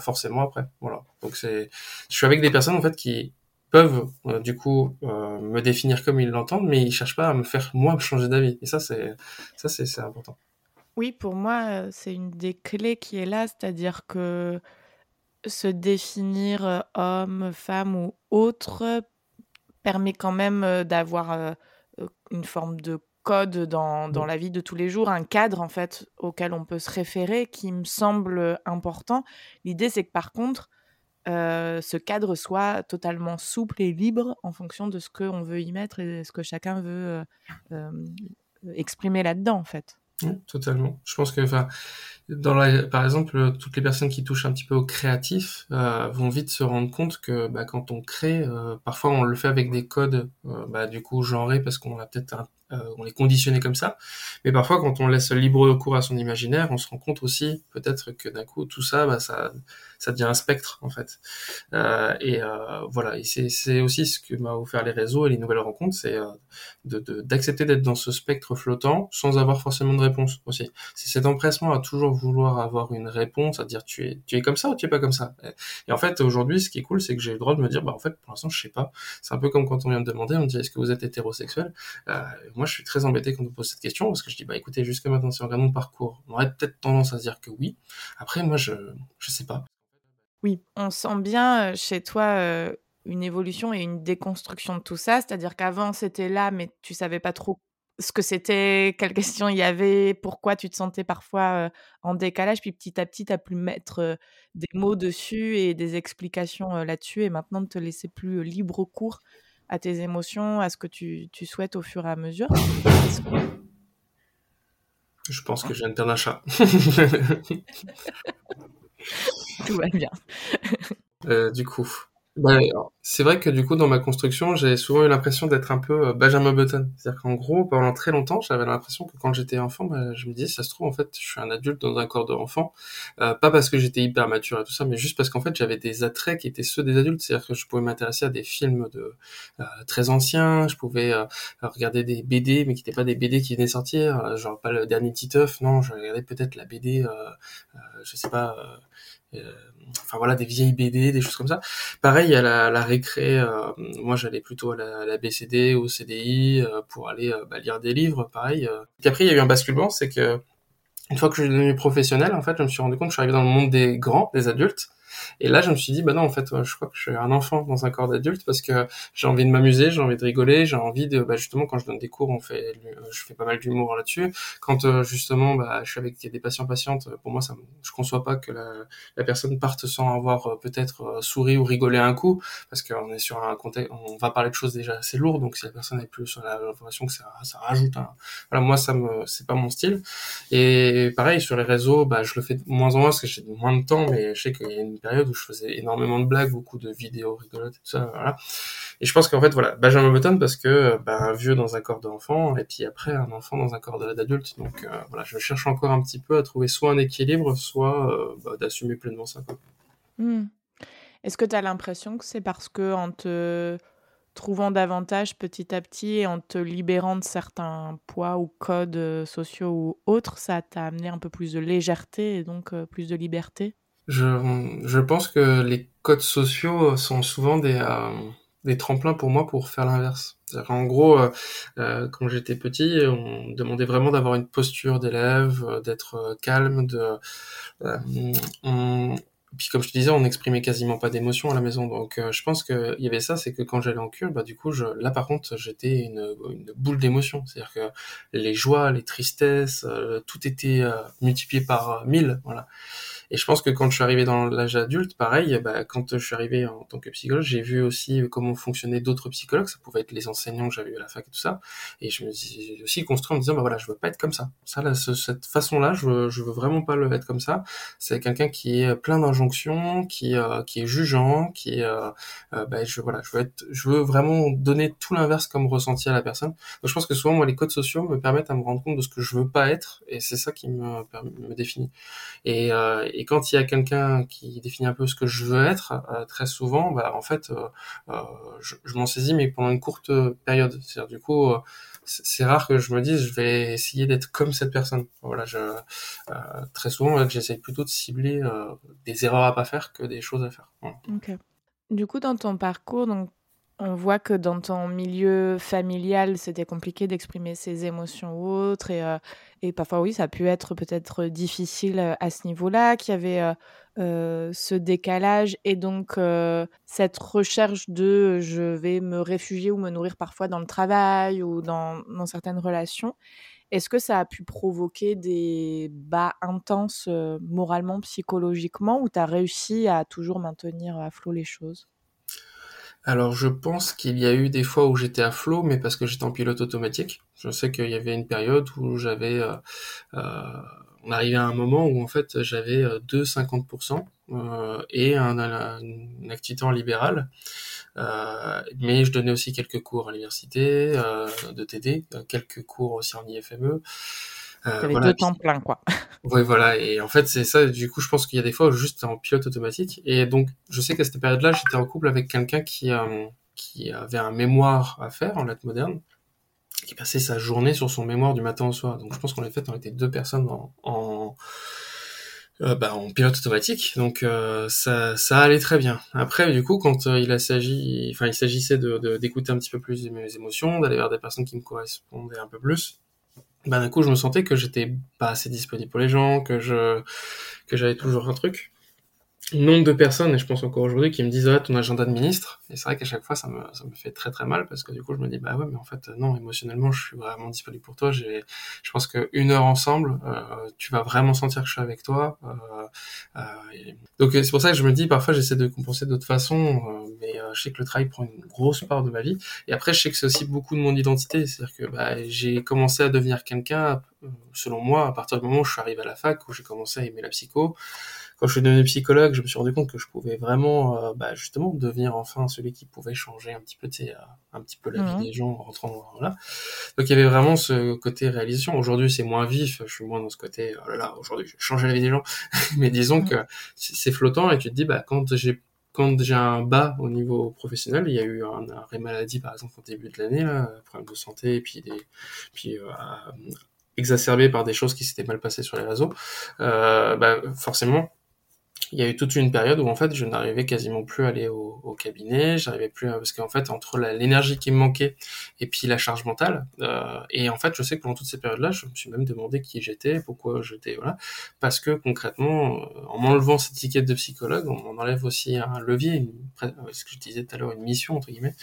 forcément après. Voilà. Donc c'est, je suis avec des personnes en fait qui peuvent euh, du coup euh, me définir comme ils l'entendent, mais ils cherchent pas à me faire moi changer d'avis. Et ça, c'est ça, c'est important. Oui, pour moi, euh, c'est une des clés qui est là, c'est-à-dire que se définir homme, femme ou autre permet quand même d'avoir une forme de code dans, dans, la vie de tous les jours, un cadre en fait auquel on peut se référer qui me semble important. L'idée c'est que par contre, euh, ce cadre soit totalement souple et libre en fonction de ce qu'on veut y mettre et ce que chacun veut euh, euh, exprimer là-dedans, en fait. totalement. Je pense que, dans par exemple, toutes les personnes qui touchent un petit peu au créatif vont vite se rendre compte que bah, quand on crée, parfois on le fait avec des codes, bah, du coup genrés parce qu'on est conditionné comme ça. Mais parfois, quand on laisse libre cours à son imaginaire, on se rend compte aussi, peut-être que d'un coup, tout ça, bah, ça, ça devient un spectre en fait. Euh, et euh, voilà, et c'est aussi ce que m'a offert les réseaux et les nouvelles rencontres, c'est euh, d'accepter d'être dans ce spectre flottant sans avoir forcément de réponse aussi. C'est cet empressement à toujours vouloir avoir une réponse, à dire tu es, tu es comme ça ou tu es pas comme ça. Et, en fait, aujourd'hui, ce qui est cool, c'est que j'ai le droit de me dire, bah en fait, pour l'instant, je sais pas. C'est un peu comme quand on vient me demander, on me dit est-ce que vous êtes hétérosexuel? Euh, moi, je suis très embêté quand on me pose cette question parce que je dis, bah écoutez, jusque maintenant, si on regarde mon parcours, on aurait peut-être tendance à se dire que oui. Après, moi, je, je sais pas. Oui, on sent bien chez toi une évolution et une déconstruction de tout ça. C'est-à-dire qu'avant, c'était là, mais tu savais pas trop ce que c'était, quelles questions il y avait, pourquoi tu te sentais parfois en décalage. Puis petit à petit, tu as pu mettre des mots dessus et des explications là-dessus. Et maintenant, de te laisser plus libre cours à tes émotions, à ce que tu, tu souhaites au fur et à mesure. Je pense que j'ai un un chat. Tout va bien. Euh, du coup, bah, c'est vrai que du coup, dans ma construction, j'ai souvent eu l'impression d'être un peu euh, Benjamin Button. C'est-à-dire qu'en gros, pendant très longtemps, j'avais l'impression que quand j'étais enfant, bah, je me disais, ça se trouve, en fait, je suis un adulte dans un corps d'enfant. Euh, pas parce que j'étais hyper mature et tout ça, mais juste parce qu'en fait, j'avais des attraits qui étaient ceux des adultes. C'est-à-dire que je pouvais m'intéresser à des films de euh, très anciens, je pouvais regarder des BD, mais qui n'étaient pas des BD qui venaient sortir, genre pas le dernier Titeuf, non, je regardais peut-être la BD, je sais pas euh, enfin voilà des vieilles BD des choses comme ça. Pareil à la, la récré euh, moi j'allais plutôt à la, la, BCD au CDI euh, pour aller bah, lire des livres pareil puis après il y a eu un basculement c'est que une fois que je suis devenu professionnel en fait je me suis rendu compte que je suis arrivé dans le monde des grands des adultes et là, je me suis dit, bah non, en fait, je crois que je suis un enfant dans un corps d'adulte parce que j'ai envie de m'amuser, j'ai envie de rigoler, j'ai envie de, bah, justement, quand je donne des cours, on fait, je fais pas mal d'humour là-dessus. Quand euh, justement, bah, je suis avec des patients patientes, pour moi, ça, je conçois pas que la, la personne parte sans avoir euh, peut-être euh, souri ou rigolé un coup, parce qu'on est sur un contexte, on va parler de choses déjà assez lourdes, donc si la personne est plus sur l'information que ça, ça rajoute. Un... Voilà, moi, ça me, c'est pas mon style. Et pareil sur les réseaux, bah, je le fais moins en moins parce que j'ai moins de temps, mais je sais qu'il y a une période où je faisais énormément de blagues, beaucoup de vidéos rigolotes et tout ça. Et je pense qu'en fait, voilà, Benjamin Button parce que bah, un vieux dans un corps d'enfant et puis après un enfant dans un corps d'adulte. Donc euh, voilà, je cherche encore un petit peu à trouver soit un équilibre, soit euh, bah, d'assumer pleinement ça. Hmm. Est-ce que tu as l'impression que c'est parce que en te trouvant davantage petit à petit et en te libérant de certains poids ou codes euh, sociaux ou autres, ça t'a amené un peu plus de légèreté et donc plus de liberté? Je, je pense que les codes sociaux sont souvent des, euh, des tremplins pour moi pour faire l'inverse. En gros, euh, euh, quand j'étais petit, on demandait vraiment d'avoir une posture d'élève, euh, d'être calme, de, on, puis comme je te disais, on n'exprimait quasiment pas d'émotion à la maison. Donc je pense qu'il y avait ça, c'est que quand j'allais en cure, bah du coup, je, là par contre, j'étais une, une boule d'émotion. C'est-à-dire que les joies, les tristesses, tout était multiplié par mille. Voilà. Et je pense que quand je suis arrivé dans l'âge adulte, pareil, bah, quand je suis arrivé en tant que psychologue, j'ai vu aussi comment fonctionnaient d'autres psychologues. Ça pouvait être les enseignants que j'avais eu à la fac et tout ça. Et je me suis aussi construit en me disant, bah voilà, je veux pas être comme ça. Ça, là, cette façon-là, je veux, je veux vraiment pas le être comme ça. C'est quelqu'un qui est plein d'injonctions, qui, euh, qui est jugeant, qui est, euh, euh, bah, je, voilà, je veux être, je veux vraiment donner tout l'inverse comme ressenti à la personne. Donc, je pense que souvent, moi, les codes sociaux me permettent à me rendre compte de ce que je veux pas être, et c'est ça qui me, me définit. Et, euh, et quand il y a quelqu'un qui définit un peu ce que je veux être, euh, très souvent, bah, en fait, euh, je, je m'en saisis, mais pendant une courte période. C'est-à-dire, du coup, c'est rare que je me dise je vais essayer d'être comme cette personne. Voilà, je, euh, très souvent j'essaie plutôt de cibler euh, des erreurs à pas faire que des choses à faire. Ok. Du coup, dans ton parcours, donc on voit que dans ton milieu familial, c'était compliqué d'exprimer ses émotions ou autres. Et, euh, parfois, oui, ça a pu être peut-être difficile euh, à ce niveau-là, qu'il y avait euh, ce décalage et donc cette recherche de je vais me réfugier ou me nourrir parfois dans le travail ou dans, dans certaines relations. Est-ce que ça a pu provoquer des bas intenses moralement, psychologiquement, ou tu as réussi à toujours maintenir à flot les choses? Alors je pense qu'il y a eu des fois où j'étais à flot, mais parce que j'étais en pilote automatique. Je sais qu'il y avait une période où j'avais, euh, euh, on arrivait à un moment où en fait j'avais 2,50% euh, et un, activité en libéral. Euh, mais je donnais aussi quelques cours à l'université euh, de TD, quelques cours aussi en IFME. Euh, T'avais deux temps plein, quoi. Oui, voilà. Et en fait, c'est ça. Du coup, je pense qu'il y a des fois où juste en pilote automatique. Et donc, je sais qu'à cette période-là, j'étais en couple avec quelqu'un qui, euh, qui avait un mémoire à faire en lettres modernes, qui passait sa journée sur son mémoire du matin au soir. Donc, je pense qu'en effet, on était deux personnes en, en, euh, bah, en pilote automatique. Donc, euh, ça, ça allait très bien. Après, du coup, quand euh, il a s'agit, enfin, il s'agissait de, d'écouter un petit peu plus mes émotions, d'aller vers des personnes qui me correspondaient un peu plus, bah, d'un coup, je me sentais que j'étais pas assez disponible pour les gens, que je, que j'avais toujours un truc nombre de personnes, et je pense encore aujourd'hui, qui me disent ah, ton agenda de ministre. Et c'est vrai qu'à chaque fois, ça me, ça me fait très très mal parce que du coup, je me dis bah ouais, mais en fait, non, émotionnellement, je suis vraiment disponible pour toi. J'ai, je pense qu'une heure ensemble, euh, tu vas vraiment sentir que je suis avec toi. Euh, euh, Donc c'est pour ça que je me dis parfois, j'essaie de compenser d'autres façons, euh, mais euh, je sais que le travail prend une grosse part de ma vie. Et après, je sais que c'est aussi beaucoup de mon identité, c'est-à-dire que bah, j'ai commencé à devenir quelqu'un, selon moi, à partir du moment où je suis arrivé à la fac, où j'ai commencé à aimer la psycho quand je suis devenu psychologue, je me suis rendu compte que je pouvais vraiment, euh, bah, justement, devenir enfin celui qui pouvait changer un petit peu, euh, un petit peu la vie des gens en rentrant là. Donc il y avait vraiment ce côté réalisation. Aujourd'hui, c'est moins vif. Je suis moins dans ce côté, oh là là, aujourd'hui, je vais changer la vie des gens. Mais disons que c'est flottant et tu te dis, bah, quand j'ai quand j'ai un bas au niveau professionnel, il y a eu un arrêt maladie par exemple au début de l'année, problème de santé, et puis des, puis euh, exacerbé par des choses qui s'étaient mal passées sur les réseaux, euh, bah, forcément, il y a eu toute une période où en fait je n'arrivais quasiment plus à aller au, au cabinet, j'arrivais plus à, parce qu'en fait entre l'énergie qui me manquait et puis la charge mentale euh, et en fait je sais que pendant toutes ces périodes-là je me suis même demandé qui j'étais, pourquoi j'étais voilà. Parce que concrètement euh, en m'enlevant cette étiquette de psychologue on, enlève aussi un levier, une, ce que je disais tout à l'heure une mission entre guillemets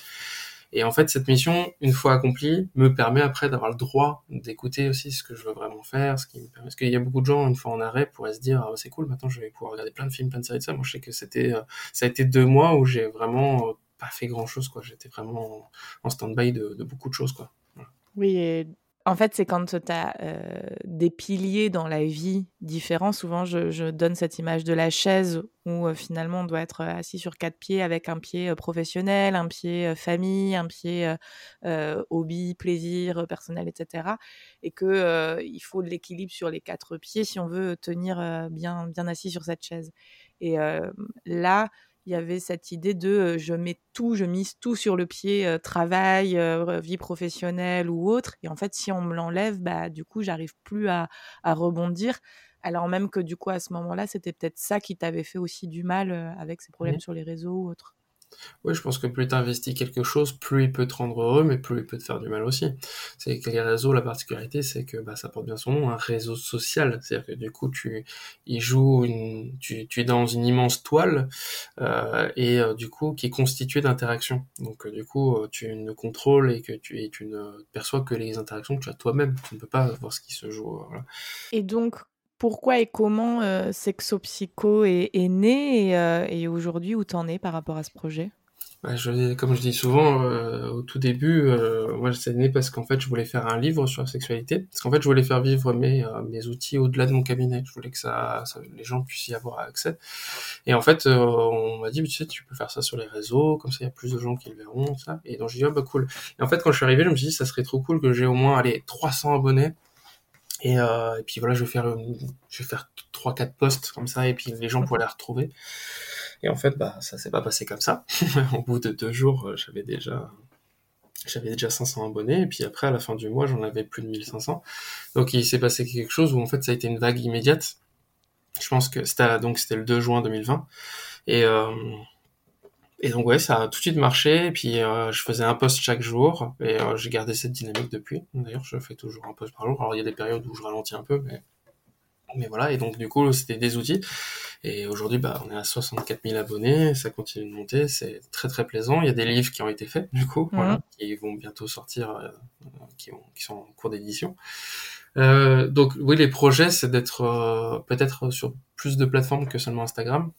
et en fait, cette mission, une fois accomplie, me permet après d'avoir le droit d'écouter aussi ce que je veux vraiment faire, ce qui me permet... Parce qu'il y a beaucoup de gens, une fois en arrêt, pourraient se dire, ah, c'est cool, maintenant je vais pouvoir regarder plein de films, plein de séries de ça. Moi, je sais que c'était, euh, ça a été deux mois où j'ai vraiment euh, pas fait grand chose, quoi. J'étais vraiment en stand-by de, beaucoup de choses, quoi. Oui, en fait, c'est quand tu as euh, des piliers dans la vie différents. Souvent, je, donne cette image de la chaise où euh, finalement on doit être assis sur quatre pieds avec un pied euh, professionnel, un pied euh, famille, un pied euh, hobby, plaisir personnel, etc. Et que euh, il faut de l'équilibre sur les quatre pieds si on veut tenir bien, bien assis sur cette chaise. Et là, il y avait cette idée de euh, je mets tout, je mise tout sur le pied euh, travail, euh, vie professionnelle ou autre. Et en fait, si on me l'enlève, bah, du coup, j'arrive plus à, à, rebondir. Alors même que du coup, à ce moment-là, c'était peut-être ça qui t'avait fait aussi du mal avec ces problèmes mmh. sur les réseaux ou autres. Oui, je pense que plus tu investis quelque chose, plus il peut te rendre heureux, mais plus il peut te faire du mal aussi. C'est que les réseaux, la particularité, c'est que bah, ça porte bien son nom, un réseau social. C'est-à-dire que du coup, tu y joues, une, tu, tu es dans une immense toile euh, et euh, du coup qui est constituée d'interactions. Donc euh, du coup, tu ne contrôles et que tu, et tu ne perçois que les interactions que tu as toi-même. Tu ne peux pas voir ce qui se joue. Et donc, pourquoi et comment Sexopsycho est, né et, et aujourd'hui où t'en es par rapport à ce projet? Je, comme je dis souvent euh, au tout début, euh, moi c'est né parce qu'en fait je voulais faire un livre sur la sexualité, parce qu'en fait je voulais faire vivre mes, euh, mes outils au-delà de mon cabinet. Je voulais que ça, les gens puissent y avoir accès. Et en fait euh, on m'a dit tu sais tu peux faire ça sur les réseaux, comme ça il y a plus de gens qui le verront ça. Et donc j'ai dit oh, bah cool. Et en fait quand je suis arrivé je me suis dit ça serait trop cool que j'ai au moins allez 300 abonnés. Et, et puis voilà je vais faire je vais faire trois quatre posts comme ça et puis les gens pourraient les retrouver. Et en fait, bah, ça s'est pas passé comme ça. Au bout de deux jours, euh, j'avais déjà, j'avais déjà 500 abonnés. Et puis après, à la fin du mois, j'en avais plus de 1500. Donc, il s'est passé quelque chose où, en fait, ça a été une vague immédiate. Je pense que c'était, donc, c'était le 2 juin 2020. Et, euh, et donc, ouais, ça a tout de suite marché. Et puis, euh, je faisais un post chaque jour. Et euh, j'ai gardé cette dynamique depuis. D'ailleurs, je fais toujours un post par jour. Alors, il y a des périodes où je ralentis un peu, mais mais voilà, et donc du coup, c'était des outils. Et aujourd'hui, bah, on est à 64 000 abonnés, ça continue de monter, c'est très très plaisant. Il y a des livres qui ont été faits, du coup, voilà, qui vont bientôt sortir, euh, qui, qui, sont en cours d'édition. Euh, donc oui, les projets, c'est d'être euh, peut-être sur plus de plateformes que seulement Instagram.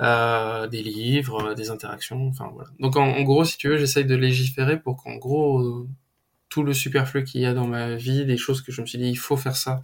Euh, des livres, des interactions, enfin voilà. Donc en, en gros, si tu veux, j'essaye de légiférer pour qu'en gros tout le superflu qu'il y a dans ma vie, des choses que je me suis dit il faut faire ça,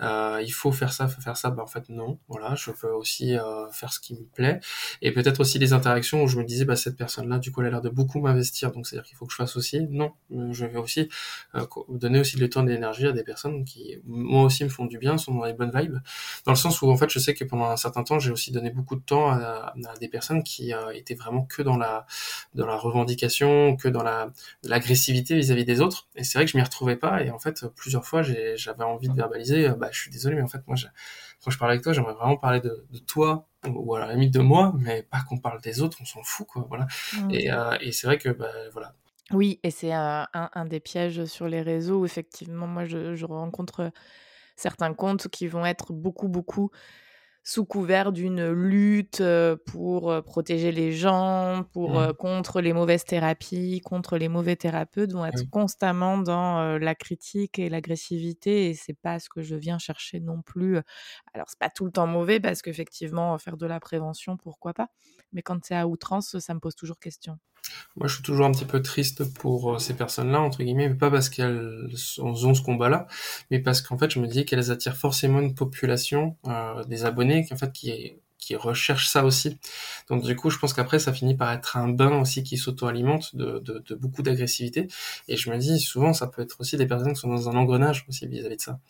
euh, il faut faire ça, faut faire ça, bah en fait non, voilà, je peux aussi euh, faire ce qui me plaît. Et peut-être aussi des interactions où je me disais bah cette personne-là du coup elle a l'air de beaucoup m'investir. Donc c'est-à-dire qu'il faut que je fasse aussi, non, je vais aussi euh, donner aussi le temps et l'énergie à des personnes qui moi aussi me font du bien, sont dans les bonnes vibes, dans le sens où en fait je sais que pendant un certain temps j'ai aussi donné beaucoup de temps à, à des personnes qui euh, étaient vraiment que dans la dans la revendication, que dans la l'agressivité vis-à-vis des autres et c'est vrai que je m'y retrouvais pas. Et en fait, plusieurs fois, j'avais envie de verbaliser. Euh, bah, je suis désolé, mais en fait, moi, quand je parle avec toi, j'aimerais vraiment parler de, de, toi ou à la limite de moi, mais pas qu'on parle des autres. On s'en fout, quoi. Voilà. Et, euh, et c'est vrai que, bah, voilà. Oui, et c'est un, un, des pièges sur les réseaux où effectivement, moi, je, je rencontre certains comptes qui vont être beaucoup, beaucoup sous couvert d'une lutte pour protéger les gens, pour mmh. contre les mauvaises thérapies, contre les mauvais thérapeutes, vont être constamment dans la critique et l'agressivité. Et c'est pas ce que je viens chercher non plus. Alors c'est pas tout le temps mauvais parce qu'effectivement faire de la prévention, pourquoi pas. Mais quand c'est à outrance, ça me pose toujours question. Moi, je suis toujours un petit peu triste pour euh, ces personnes-là, entre guillemets, mais pas parce qu'elles ont ce combat-là, mais parce qu'en fait, je me dis qu'elles attirent forcément une population euh, des abonnés qui, en fait, qui est qui recherchent ça aussi. Donc du coup, je pense qu'après, ça finit par être un bain aussi qui s'auto-alimente de, de, de, beaucoup d'agressivité. Et je me dis, souvent, ça peut être aussi des personnes qui sont dans un engrenage aussi vis-à-vis de ça.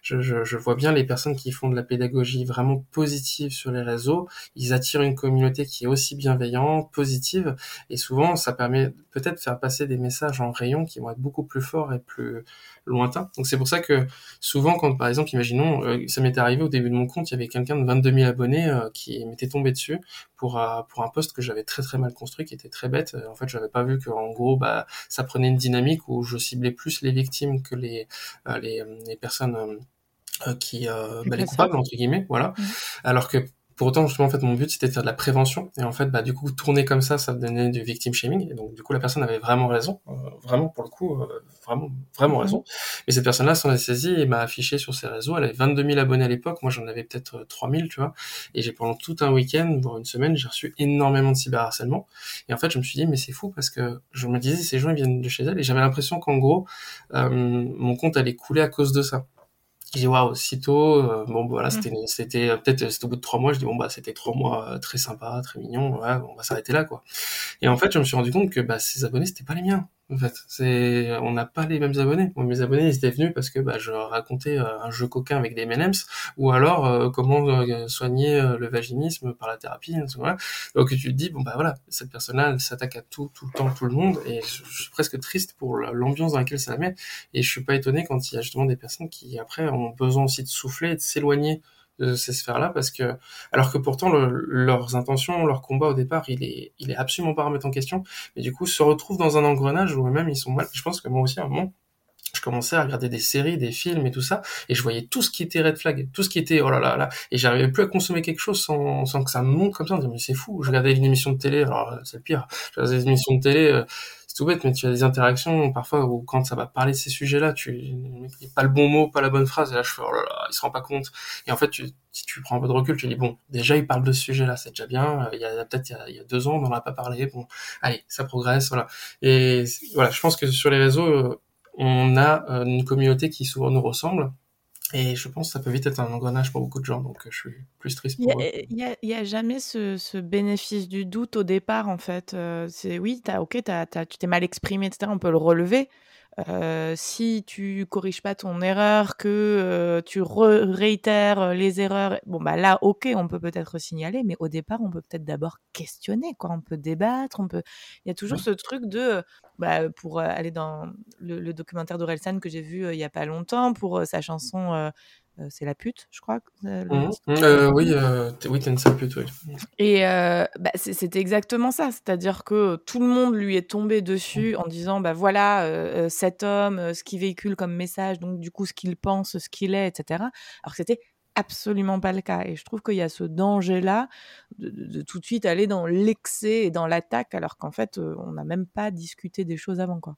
Je, je, je, vois bien les personnes qui font de la pédagogie vraiment positive sur les réseaux. Ils attirent une communauté qui est aussi bienveillante, positive. Et souvent, ça permet peut-être de faire passer des messages en rayon qui vont être beaucoup plus forts et plus lointains. Donc c'est pour ça que souvent, quand par exemple, imaginons, euh, ça m'était arrivé au début de mon compte, il y avait quelqu'un de 22 000 abonnés euh, qui m'était tombé dessus pour euh, pour un poste que j'avais très très mal construit, qui était très bête. En fait, j'avais pas vu que en gros, bah, ça prenait une dynamique où je ciblais plus les victimes que les les, les, personnes euh, qui bah, les coupables entre guillemets, voilà. Mmh. Alors que pour autant, justement, en fait, mon but, c'était de faire de la prévention. Et en fait, bah, du coup, tourner comme ça, ça donnait du victim shaming. Et donc, du coup, la personne avait vraiment raison. Euh, vraiment, pour le coup, euh, vraiment, vraiment mhm. raison. Mais cette personne-là s'en est saisie et m'a affiché sur ses réseaux. Elle avait 22 000 abonnés à l'époque. Moi, j'en avais peut-être 3 euh, 000, tu vois. Et j'ai, pendant tout un week-end, voire une semaine, j'ai reçu énormément de cyberharcèlement. Et en fait, je me suis dit, mais c'est fou parce que je me disais, ces gens, ils viennent de chez elle. Et j'avais l'impression qu'en gros, euh, mon compte allait couler à cause de ça je dis waouh aussitôt euh, bon voilà mmh. c'était c'était euh, peut-être c'était au bout de trois mois je dis bon bah c'était trois mois euh, très sympa très mignon ouais, on va s'arrêter là quoi et en fait je me suis rendu compte que bah ces abonnés c'était pas les miens en fait. C'est, on n'a pas les mêmes abonnés. mes abonnés, ils étaient venus parce que bah, je racontais euh, un jeu coquin avec des M&M's ou alors euh, comment euh, soigner le vaginisme par la thérapie. Voilà. Donc tu te dis bon bah voilà, cette personne-là, s'attaque à tout, tout le temps, tout le monde, et je, suis presque triste pour l'ambiance dans laquelle ça la met. Et je suis pas étonné quand il y a justement des personnes qui après ont besoin aussi de souffler, de s'éloigner de ces sphères-là parce que alors que pourtant leurs intentions, leur combat au départ, il est il est absolument pas remettre en question, mais du coup se retrouvent dans un engrenage où eux-mêmes ils sont mal. Je pense que moi aussi à un moment je commençais à regarder des séries, des films et tout ça, et je voyais tout ce qui était red flag, tout ce qui était oh là là là, et j'arrivais plus à consommer quelque chose sans, sans que ça me monte comme ça, mais c'est fou, je regardais une émission de télé, alors c'est le pire, je regardais une émission de télé, euh, c'est tout bête, mais tu as des interactions parfois où quand ça va parler de ces sujets-là, tu il pas le bon mot, pas la bonne phrase, et là je fais oh là là, il se rend pas compte. Et en fait, tu, si tu prends un peu de recul, tu dis bon, déjà il parle de ce sujet-là, c'est déjà bien. Il y a peut-être il, y a deux ans, on n'en a pas parlé. Bon, allez, ça progresse, voilà. Et voilà, je pense que sur les réseaux, on a une communauté qui souvent nous ressemble et je pense que ça peut vite être un engrenage pour beaucoup de gens, donc je suis plus triste pour Il n'y a, jamais ce, bénéfice du doute au départ, en fait. c'est oui, as, ok, tu t'es mal exprimé, etc. On peut le relever, euh, si tu corriges pas ton erreur, que euh, tu réitères euh, les erreurs, bon bah là, ok, on peut peut-être signaler, mais au départ, on peut peut-être d'abord questionner, quoi. On peut débattre, on peut. Il y a toujours ce truc de, bah, pour aller dans le, le documentaire d'Orelsan que j'ai vu il y a pas longtemps pour sa chanson euh, c'est la pute, je crois. Euh, mmh. euh, oui, oui, t'es une sale pute, oui. Et bah, c'était exactement ça, c'est-à-dire que tout le monde lui est tombé dessus en disant, bah voilà, cet homme, ce qu'il véhicule comme message, donc du coup ce qu'il pense, ce qu'il est, etc. Alors que c'était absolument pas le cas. Et je trouve qu'il y a ce danger-là de, de, tout de suite aller dans l'excès et dans l'attaque, alors qu'en fait, on n'a même pas discuté des choses avant, quoi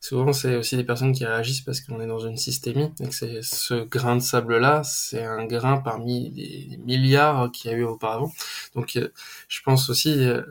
souvent c'est aussi des personnes qui réagissent parce qu'on est dans une systémie et c'est ce grain de sable là c'est un grain parmi des milliards qu'il y a eu auparavant. Donc euh, je pense aussi euh,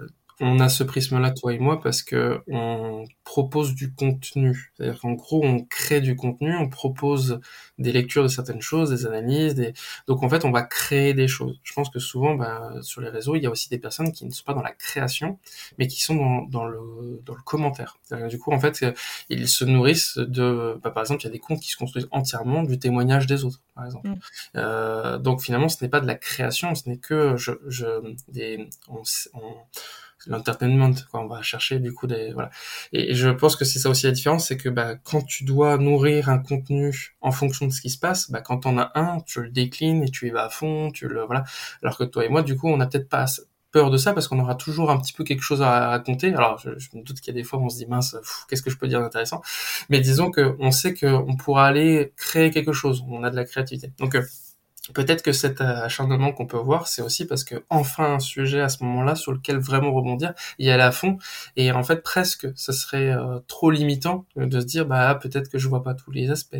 on a ce prisme-là, toi et moi, parce que on propose du contenu. C'est-à-dire qu'en gros, on crée du contenu, on propose des lectures de certaines choses, des analyses, des... donc en fait, on va créer des choses. Je pense que souvent, bah, sur les réseaux, il y a aussi des personnes qui ne sont pas dans la création, mais qui sont dans, dans le dans le commentaire. Du coup, en fait, ils se nourrissent de, bah, par exemple, il y a des comptes qui se construisent entièrement du témoignage des autres, par exemple. Mm. Euh, donc finalement, ce n'est pas de la création, ce n'est que je, je des on, on l'entertainment quoi. On va chercher du coup des voilà. Et, je pense que c'est ça aussi la différence c'est que bah, quand tu dois nourrir un contenu en fonction de ce qui se passe bah, quand on a un tu le déclines et tu y vas à fond tu le voilà. Alors que toi et moi du coup on n'a peut-être pas peur de ça parce qu'on aura toujours un petit peu quelque chose à raconter. Alors je, me doute qu'il y a des fois où on se dit mince qu'est-ce que je peux dire d'intéressant? Mais disons que on sait qu'on pourra aller créer quelque chose. On a de la créativité. Donc euh, Peut-être que cet acharnement qu'on peut voir, c'est aussi parce que enfin un sujet à ce moment-là sur lequel vraiment rebondir, y aller à fond. Et en fait, presque, ça serait euh, trop limitant de se dire, bah peut-être que je vois pas tous les aspects.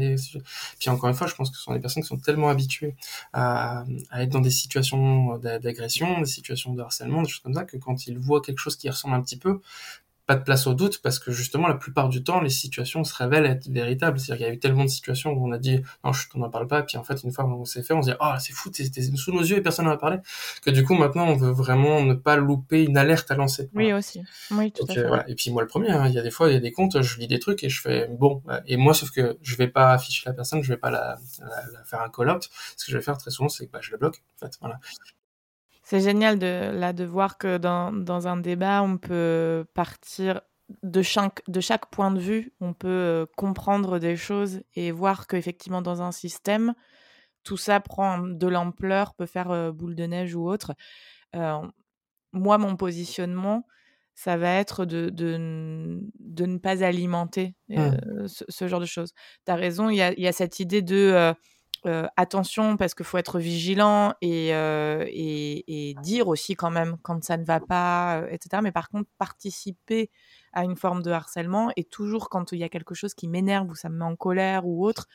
Puis encore une fois, je pense que ce sont des personnes qui sont tellement habituées à, à être dans des situations d'agression, des situations de harcèlement, des choses comme ça, que quand ils voient quelque chose qui ressemble un petit peu, pas de place au doute parce que justement la plupart du temps les situations se révèlent être véritables. C'est-à-dire qu'il y a eu tellement de situations où on a dit non je t'en parle pas. Et puis en fait une fois on s'est fait on se dit oh c'est fou c'était sous nos yeux et personne n'en a parlé. Que du coup maintenant on veut vraiment ne pas louper une alerte à lancer. Oui aussi. Oui tout à fait. voilà. et puis moi le premier hein, il y a des fois il y a des comptes je lis des trucs et je fais bon et moi sauf que je vais pas afficher la personne je vais pas la, la, faire un call out. Ce que je vais faire très souvent c'est que bah, je le bloque en fait voilà c'est génial de, là de voir que dans, dans, un débat, on peut partir de chaque, de chaque point de vue, on peut euh, comprendre des choses et voir qu'effectivement dans un système, tout ça prend de l'ampleur, peut faire euh, boule de neige ou autre. Euh, moi, mon positionnement, ça va être de, de, de ne pas alimenter mmh. ce, genre de choses. Tu as raison, il y a, y a, cette idée de euh, attention parce qu'il faut être vigilant euh, et, dire aussi quand même quand ça ne va pas, euh, etc. Mais par contre, participer à une forme de harcèlement et toujours quand il y a quelque chose qui m'énerve ou ça me met en colère ou autre,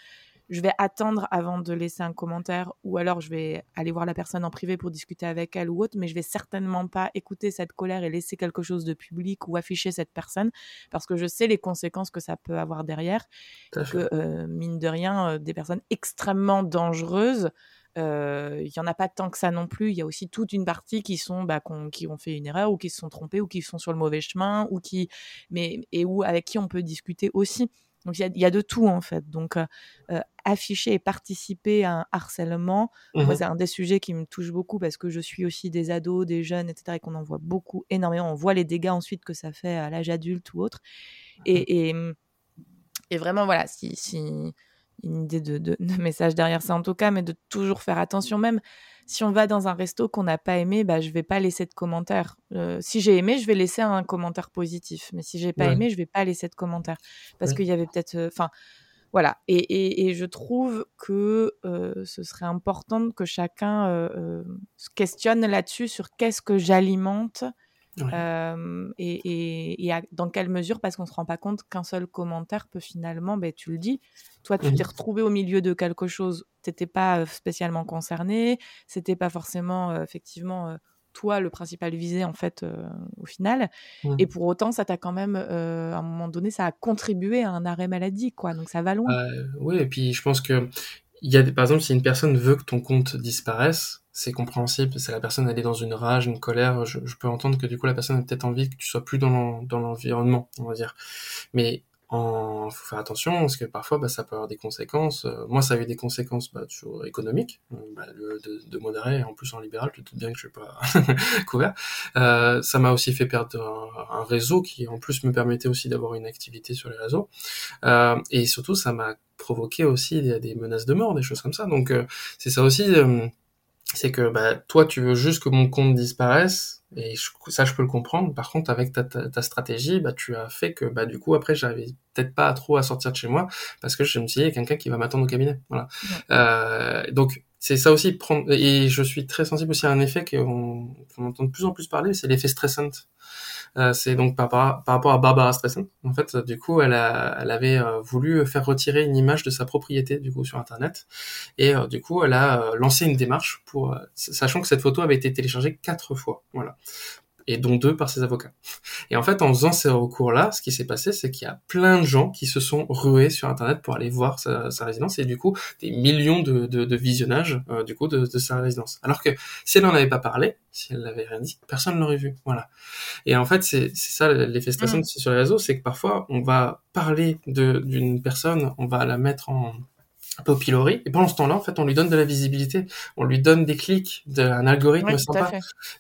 je vais attendre avant de laisser un commentaire ou alors je vais aller voir la personne en privé pour discuter avec elle ou autre, mais je vais certainement pas écouter cette colère et laisser quelque chose de public ou afficher cette personne parce que je sais les conséquences que ça peut avoir derrière. Que, euh, mine de rien, euh, des personnes extrêmement dangereuses, euh, il y en a pas tant que ça non plus. Il y a aussi toute une partie qui sont bah, qui ont fait une erreur ou qui se sont trompés ou qui sont sur le mauvais chemin ou qui mais et où avec qui on peut discuter aussi. Donc il y, a de tout en fait. Donc euh, euh, afficher et participer à un harcèlement, mmh c'est un des sujets qui me touche beaucoup parce que je suis aussi des ados, des jeunes, etc. et qu'on en voit beaucoup, énormément. On voit les dégâts ensuite que ça fait à l'âge adulte ou autre. Et, mmh et, vraiment voilà, si, si une idée de, de, de, message derrière ça en tout cas, mais de toujours faire attention même si on va dans un resto qu'on n'a pas aimé, bah, je vais pas laisser de commentaire. Euh, si j'ai aimé, je vais laisser un commentaire positif. Mais si j'ai pas aimé, je vais pas laisser de commentaire. Parce qu'il y avait peut-être. Euh, enfin. voilà. Et, je trouve que euh, ce serait important que chacun se questionne là-dessus sur qu'est-ce que j'alimente et, et, dans quelle mesure Parce qu'on se rend pas compte qu'un seul commentaire peut finalement, ben, tu le dis, toi, tu t'es mmh retrouvé au milieu de quelque chose, tu n'étais pas spécialement concerné, c'était pas forcément effectivement toi le principal visé en fait au final. Mmh. Et pour autant, ça t'a quand même, à un moment donné, ça a contribué à un arrêt maladie, quoi. Donc ça va loin. oui, et puis je pense que y a par exemple si une personne veut que ton compte disparaisse, c'est compréhensible. C'est la personne elle est dans une rage, une colère. Je, peux entendre que du coup la personne a peut-être envie que tu sois plus dans l'environnement, on va dire. Mais en faut faire attention parce que parfois bah, ça peut avoir des conséquences. Euh, moi, ça a eu des conséquences bah, sur économiques, euh, bah, de, de modérer. En plus en libéral, je doute bien que je suis pas couvert. Euh, ça m'a aussi fait perdre un, réseau qui en plus me permettait aussi d'avoir une activité sur les réseaux. Euh, et surtout, ça m'a provoqué aussi des, des, menaces de mort, des choses comme ça. Donc euh, c'est ça aussi, c'est que bah, toi, tu veux juste que mon compte disparaisse et ça, je peux le comprendre. Par contre, avec ta, ta, stratégie, bah, tu as fait que, bah, du coup, après, j'avais peut-être pas trop à sortir de chez moi parce que je me suis dit, il y a quelqu'un qui va m'attendre au cabinet. Voilà. Euh, donc, c'est ça aussi. Prendre... Et je suis très sensible aussi à un effet qu'on entend de plus en plus parler, c'est l'effet stressant. Euh, c'est donc par, par, rapport à Barbara Streisand. En fait, du coup, elle, a, elle avait euh, voulu faire retirer une image de sa propriété du coup sur Internet, et euh, du coup, elle a lancé une démarche pour, sachant que cette photo avait été téléchargée quatre fois, voilà, et dont deux par ses avocats. Et en fait, en faisant ces recours-là, ce qui s'est passé, c'est qu'il y a plein de gens qui se sont rués sur Internet pour aller voir sa, sa résidence, et du coup, des millions de, de, de visionnages euh, du coup de, de, sa résidence. Alors que si elle n'en avait pas parlé, si elle l'avait rien dit, personne ne l'aurait vu. Voilà. Et en fait, c'est ça l'effet stressant mmh. sur les réseaux, c'est que parfois, on va parler d'une personne, on va la mettre en au pilori. Et pendant ce temps-là, en fait, on lui donne de la visibilité, on lui donne des clics, d'un algorithme sympa.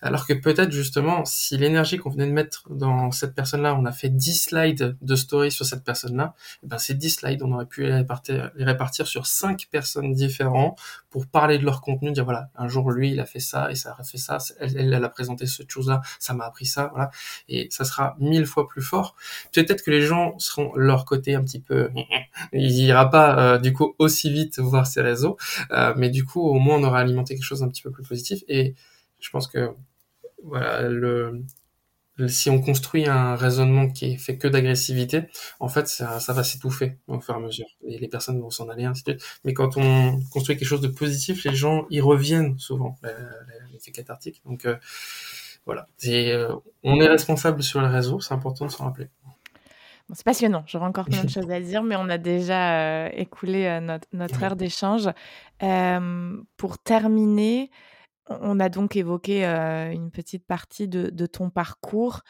Alors que peut-être justement, si l'énergie qu'on venait de mettre dans cette personne-là, on a fait 10 slides de story sur cette personne-là, et eh ben ces 10 slides, on aurait pu les répartir, les répartir sur 5 personnes différentes pour parler de leur contenu, dire voilà, un jour lui, il a fait ça et ça a fait ça, elle, elle, a présenté cette chose-là, ça m'a appris ça, voilà, et ça sera mille fois plus fort. Peut-être que les gens seront leur côté un petit peu, il ira pas euh, du coup aussi vite voir ces réseaux, euh, mais du coup au moins on aura alimenté quelque chose un petit peu plus positif et je pense que voilà le si on construit un raisonnement qui est fait que d'agressivité, en fait, ça, va s'étouffer au fur et à mesure. Et les personnes vont s'en aller, ainsi de suite. Mais quand on construit quelque chose de positif, les gens y reviennent souvent, l'effet cathartique. Donc, euh, voilà. Euh, on est responsable sur les réseaux, c'est important de s'en rappeler c'est passionnant, j'aurais encore plein de choses à dire, mais on a déjà euh, écoulé euh, notre, notre heure d'échange. pour terminer, on a donc évoqué euh, une petite partie de, ton parcours.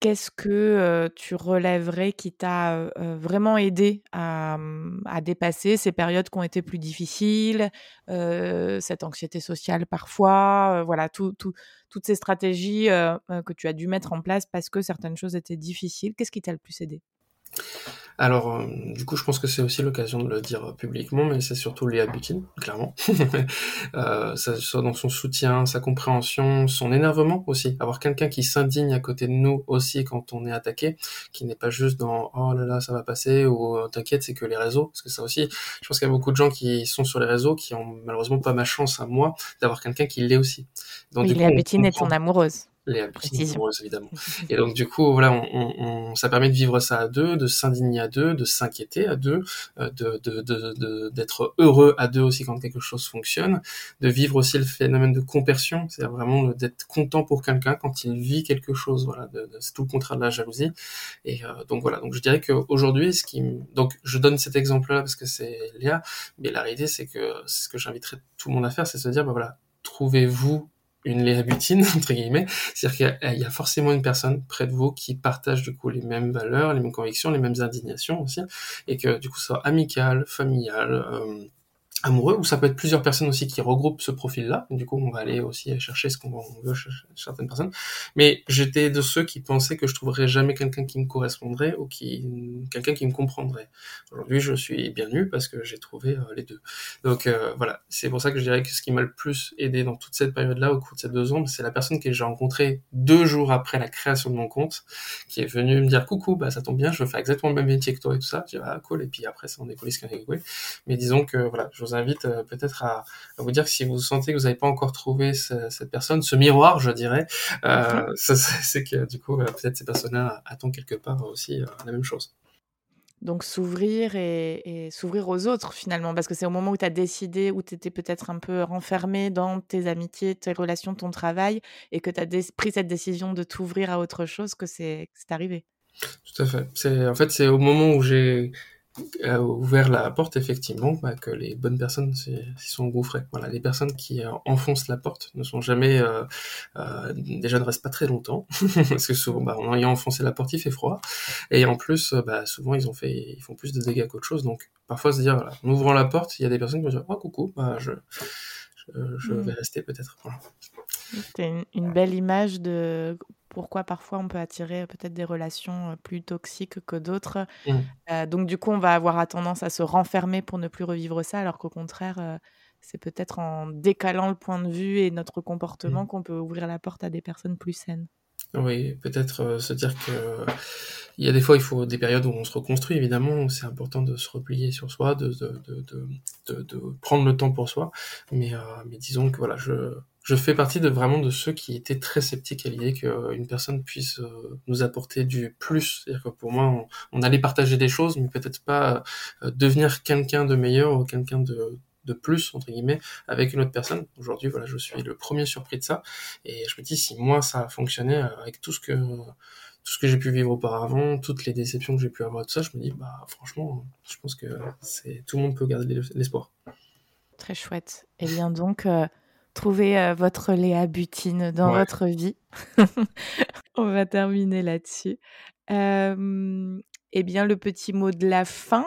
Qu'est-ce que tu relèverais qui t'a vraiment aidé à, mmh, à, dépasser ces périodes qui ont été plus difficiles, cette anxiété sociale parfois, voilà, tout, toutes ces stratégies que tu as dû mettre en place parce que certaines choses étaient difficiles? Qu'est-ce qui t'a le plus aidé? Alors, euh, du coup, je pense que c'est aussi l'occasion de le dire publiquement, mais c'est surtout Léa Butin, clairement. euh, ça soit dans son soutien, sa compréhension, son énervement aussi. Avoir quelqu'un qui s'indigne à côté de nous aussi quand on est attaqué, qui n'est pas juste dans « oh là là, ça va passer » ou euh, T'inquiète, c'est que les réseaux », parce que ça aussi, je pense qu'il y a beaucoup de gens qui sont sur les réseaux qui ont malheureusement pas ma chance à moi d'avoir quelqu'un qui l'est aussi. Donc, oui, Butin est ton amoureuse les amoureuses évidemment. Et donc du coup voilà, on, on, ça permet de vivre ça à deux, de s'indigner à deux, de s'inquiéter à deux, euh, de de d'être heureux à deux aussi quand quelque chose fonctionne, de vivre aussi le phénomène de compersion, c'est-à-dire vraiment d'être content pour quelqu'un quand il vit quelque chose. Voilà, c'est tout le contraire de la jalousie. Et euh, donc voilà, donc je dirais qu'aujourd'hui, ce qui donc je donne cet exemple-là parce que c'est Léa, mais la réalité c'est que ce que j'inviterais tout le monde à faire, c'est se dire bah voilà, trouvez-vous une Léa Butine, entre guillemets. C'est-à-dire qu'il y, a forcément une personne près de vous qui partage du coup les mêmes valeurs, les mêmes convictions, les mêmes indignations aussi, et que du coup soit amical, familial, euh, amoureux, ou ça peut être plusieurs personnes aussi qui regroupent ce profil-là. Du coup, on va aller aussi chercher ce qu'on veut chez certaines personnes. Mais j'étais de ceux qui pensaient que je trouverais jamais quelqu'un qui me correspondrait ou qui quelqu'un qui me comprendrait. Aujourd'hui, je suis bien nu parce que j'ai trouvé euh, les deux. Donc euh, voilà, c'est pour ça que je dirais que ce qui m'a le plus aidé dans toute cette période-là, au cours de ces deux ans, c'est la personne que j'ai rencontrée deux jours après la création de mon compte, qui est venue me dire coucou, bah ça tombe bien, je faire exactement le même métier que toi et tout ça. Je dis ah cool. Et puis après, ça on est police qu'un Mais disons que voilà, vous invite peut-être à, vous dire que si vous sentez que vous n'avez pas encore trouvé cette personne, ce miroir, je dirais, mhm. c'est que du coup, peut-être ces personnes-là attendent quelque part aussi la même chose. Donc s'ouvrir et, s'ouvrir aux autres finalement, parce que c'est au moment où tu as décidé, où tu étais peut-être un peu renfermé dans tes amitiés, tes relations, ton travail, et que tu as pris cette décision de t'ouvrir à autre chose que c'est arrivé. Tout à fait. C'est en fait c'est au moment où j'ai a ouvert la porte effectivement bah, que les bonnes personnes s'y sont engouffrées. Voilà, les personnes qui euh, enfoncent la porte ne sont jamais euh, euh, déjà ne restent pas très longtemps parce que souvent bah, en ayant enfoncé la porte il fait froid et en plus bah, souvent ils ont fait ils font plus de dégâts qu'autre chose donc parfois se dire voilà, en ouvrant la porte il y a des personnes qui vont dire oh coucou bah je je, vais mmh. rester peut-être. Voilà. C'était une, belle image de pourquoi parfois on peut attirer peut-être des relations plus toxiques que d'autres. Mmh. donc du coup, on va avoir tendance à se renfermer pour ne plus revivre ça, alors qu'au contraire, c'est peut-être en décalant le point de vue et notre comportement mmh. qu'on peut ouvrir la porte à des personnes plus saines. Oui, peut-être se dire que il y a des fois, il faut des périodes où on se reconstruit, évidemment. C'est important de se replier sur soi, de, de, de, de prendre le temps pour soi. Mais, mais disons que voilà, je, je fais partie de vraiment de ceux qui étaient très sceptiques à l'idée qu'une personne puisse euh, nous apporter du plus. C'est-à-dire que pour moi, on, allait partager des choses, mais peut-être pas euh, devenir quelqu'un de meilleur ou quelqu'un de, de plus entre guillemets avec une autre personne. Aujourd'hui, voilà, je suis le premier surpris de ça, et je me dis si moi ça a fonctionné euh, avec tout ce que tout ce que j'ai pu vivre auparavant, toutes les déceptions que j'ai pu avoir, tout ça, je me dis bah franchement, je pense que c'est tout le monde peut garder l'espoir. Très chouette. Et bien donc trouver euh, votre Léa Butine dans votre vie. On va terminer là-dessus. eh bien, le petit mot de la fin.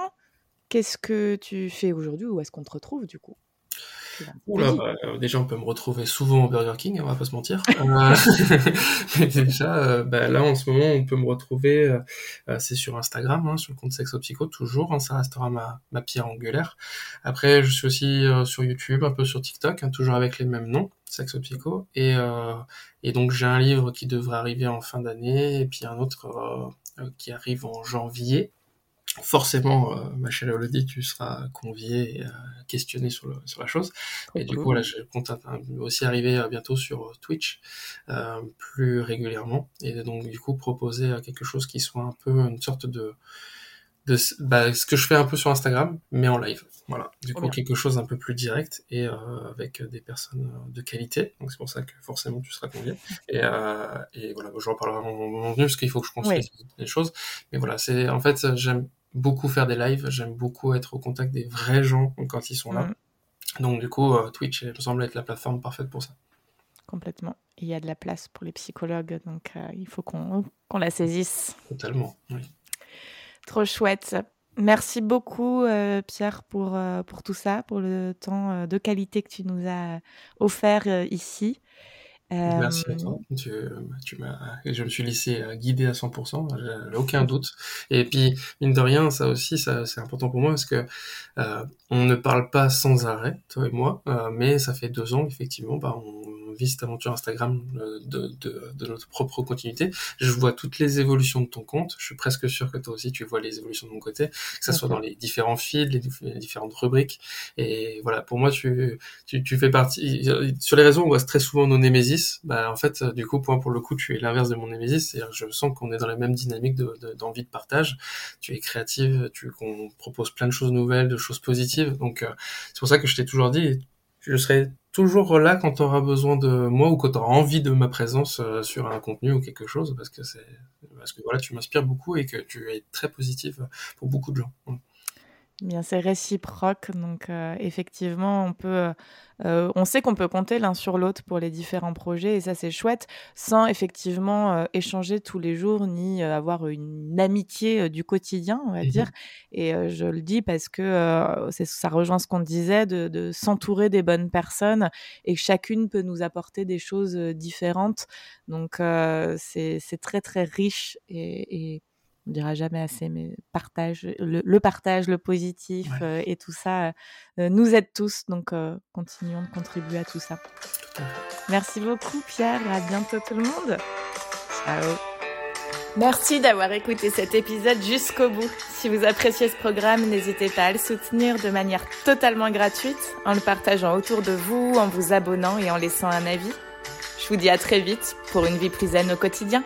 Qu'est-ce que tu fais aujourd'hui Où est-ce qu'on te retrouve du coup? Oula, bah, euh, déjà on peut me retrouver souvent au Burger King, on va pas se mentir. Euh, mais déjà, euh, bah, là en ce moment on peut me retrouver, c'est sur Instagram, hein, sur le compte Sexopsycho toujours, hein, ça restera ma, ma pierre angulaire. Après je suis aussi sur YouTube, un peu sur TikTok, hein, toujours avec les mêmes noms, Sexopsycho. Et, et donc j'ai un livre qui devrait arriver en fin d'année, et puis un autre qui arrive en janvier forcément, euh, ma chère Elodie, tu seras conviée et euh, questionnée sur, le, sur la chose. et du coup, voilà, je compte aussi arriver euh, bientôt sur Twitch plus régulièrement. Et donc, du coup, proposer quelque chose qui soit un peu une sorte de... de bah, ce que je fais un peu sur Instagram, mais en live. Voilà. Du coup, quelque chose un peu plus direct et avec des personnes de qualité. Donc, c'est pour ça que forcément, tu seras conviée. Et, et voilà, je reparlerai en moment venu parce qu'il faut que je construise les choses. Mais voilà, c'est en fait, j'aime beaucoup faire des lives, j'aime beaucoup être au contact des vrais gens quand ils sont là. Donc du coup, euh, Twitch me semble être la plateforme parfaite pour ça. Complètement. Il y a de la place pour les psychologues, donc euh, il faut qu'on la saisisse. Totalement, oui. Trop chouette. Merci beaucoup, euh, Pierre, pour, pour tout ça, pour le temps de qualité que tu nous as offert ici. Merci à toi. Tu, tu m'as, je me suis laissé euh, guider à 100%, j'ai aucun doute. Et puis, mine de rien, ça aussi, ça, c'est important pour moi parce que euh, on ne parle pas sans arrêt, toi et moi, euh, mais ça fait deux ans, effectivement, bah, on, vit cette aventure Instagram euh, de, de, de, notre propre continuité. Je vois toutes les évolutions de ton compte. Je suis presque sûr que toi aussi, tu vois les évolutions de mon côté, que ça soit dans les différents feeds, les, différentes rubriques. Et voilà, pour moi, tu, tu, tu, fais partie. Sur les réseaux, on voit très souvent nos némésis. Bah, en fait, du coup, pour, pour le coup, tu es l'inverse de mon némésis. C'est-à-dire je sens qu'on est dans la même dynamique d'envie de, de, partage. Tu es créative, tu qu'on propose plein de choses nouvelles, de choses positives. Donc, euh, c'est pour ça que je t'ai toujours dit, je serai toujours là quand tu auras besoin de moi ou quand tu auras envie de ma présence euh, sur un contenu ou quelque chose parce que c'est parce que voilà tu m'inspires beaucoup et que tu es très positive pour beaucoup de gens. Bien, c'est réciproque, donc euh, effectivement, on peut, euh, on sait qu'on peut compter l'un sur l'autre pour les différents projets, et ça c'est chouette, sans effectivement euh, échanger tous les jours ni avoir une amitié du quotidien, on va mmh dire. Et je le dis parce que ça rejoint ce qu'on disait, de, s'entourer des bonnes personnes, et chacune peut nous apporter des choses différentes. Donc c'est très très riche et, et on dira jamais assez, mais partage, le, partage, le positif euh, et tout ça euh, nous aide tous. Donc, euh, continuons de contribuer à tout ça. Merci beaucoup, Pierre. À bientôt, tout le monde. Ciao. Merci d'avoir écouté cet épisode jusqu'au bout. Si vous appréciez ce programme, n'hésitez pas à le soutenir de manière totalement gratuite en le partageant autour de vous, en vous abonnant et en laissant un avis. Je vous dis à très vite pour une vie plus zen au quotidien.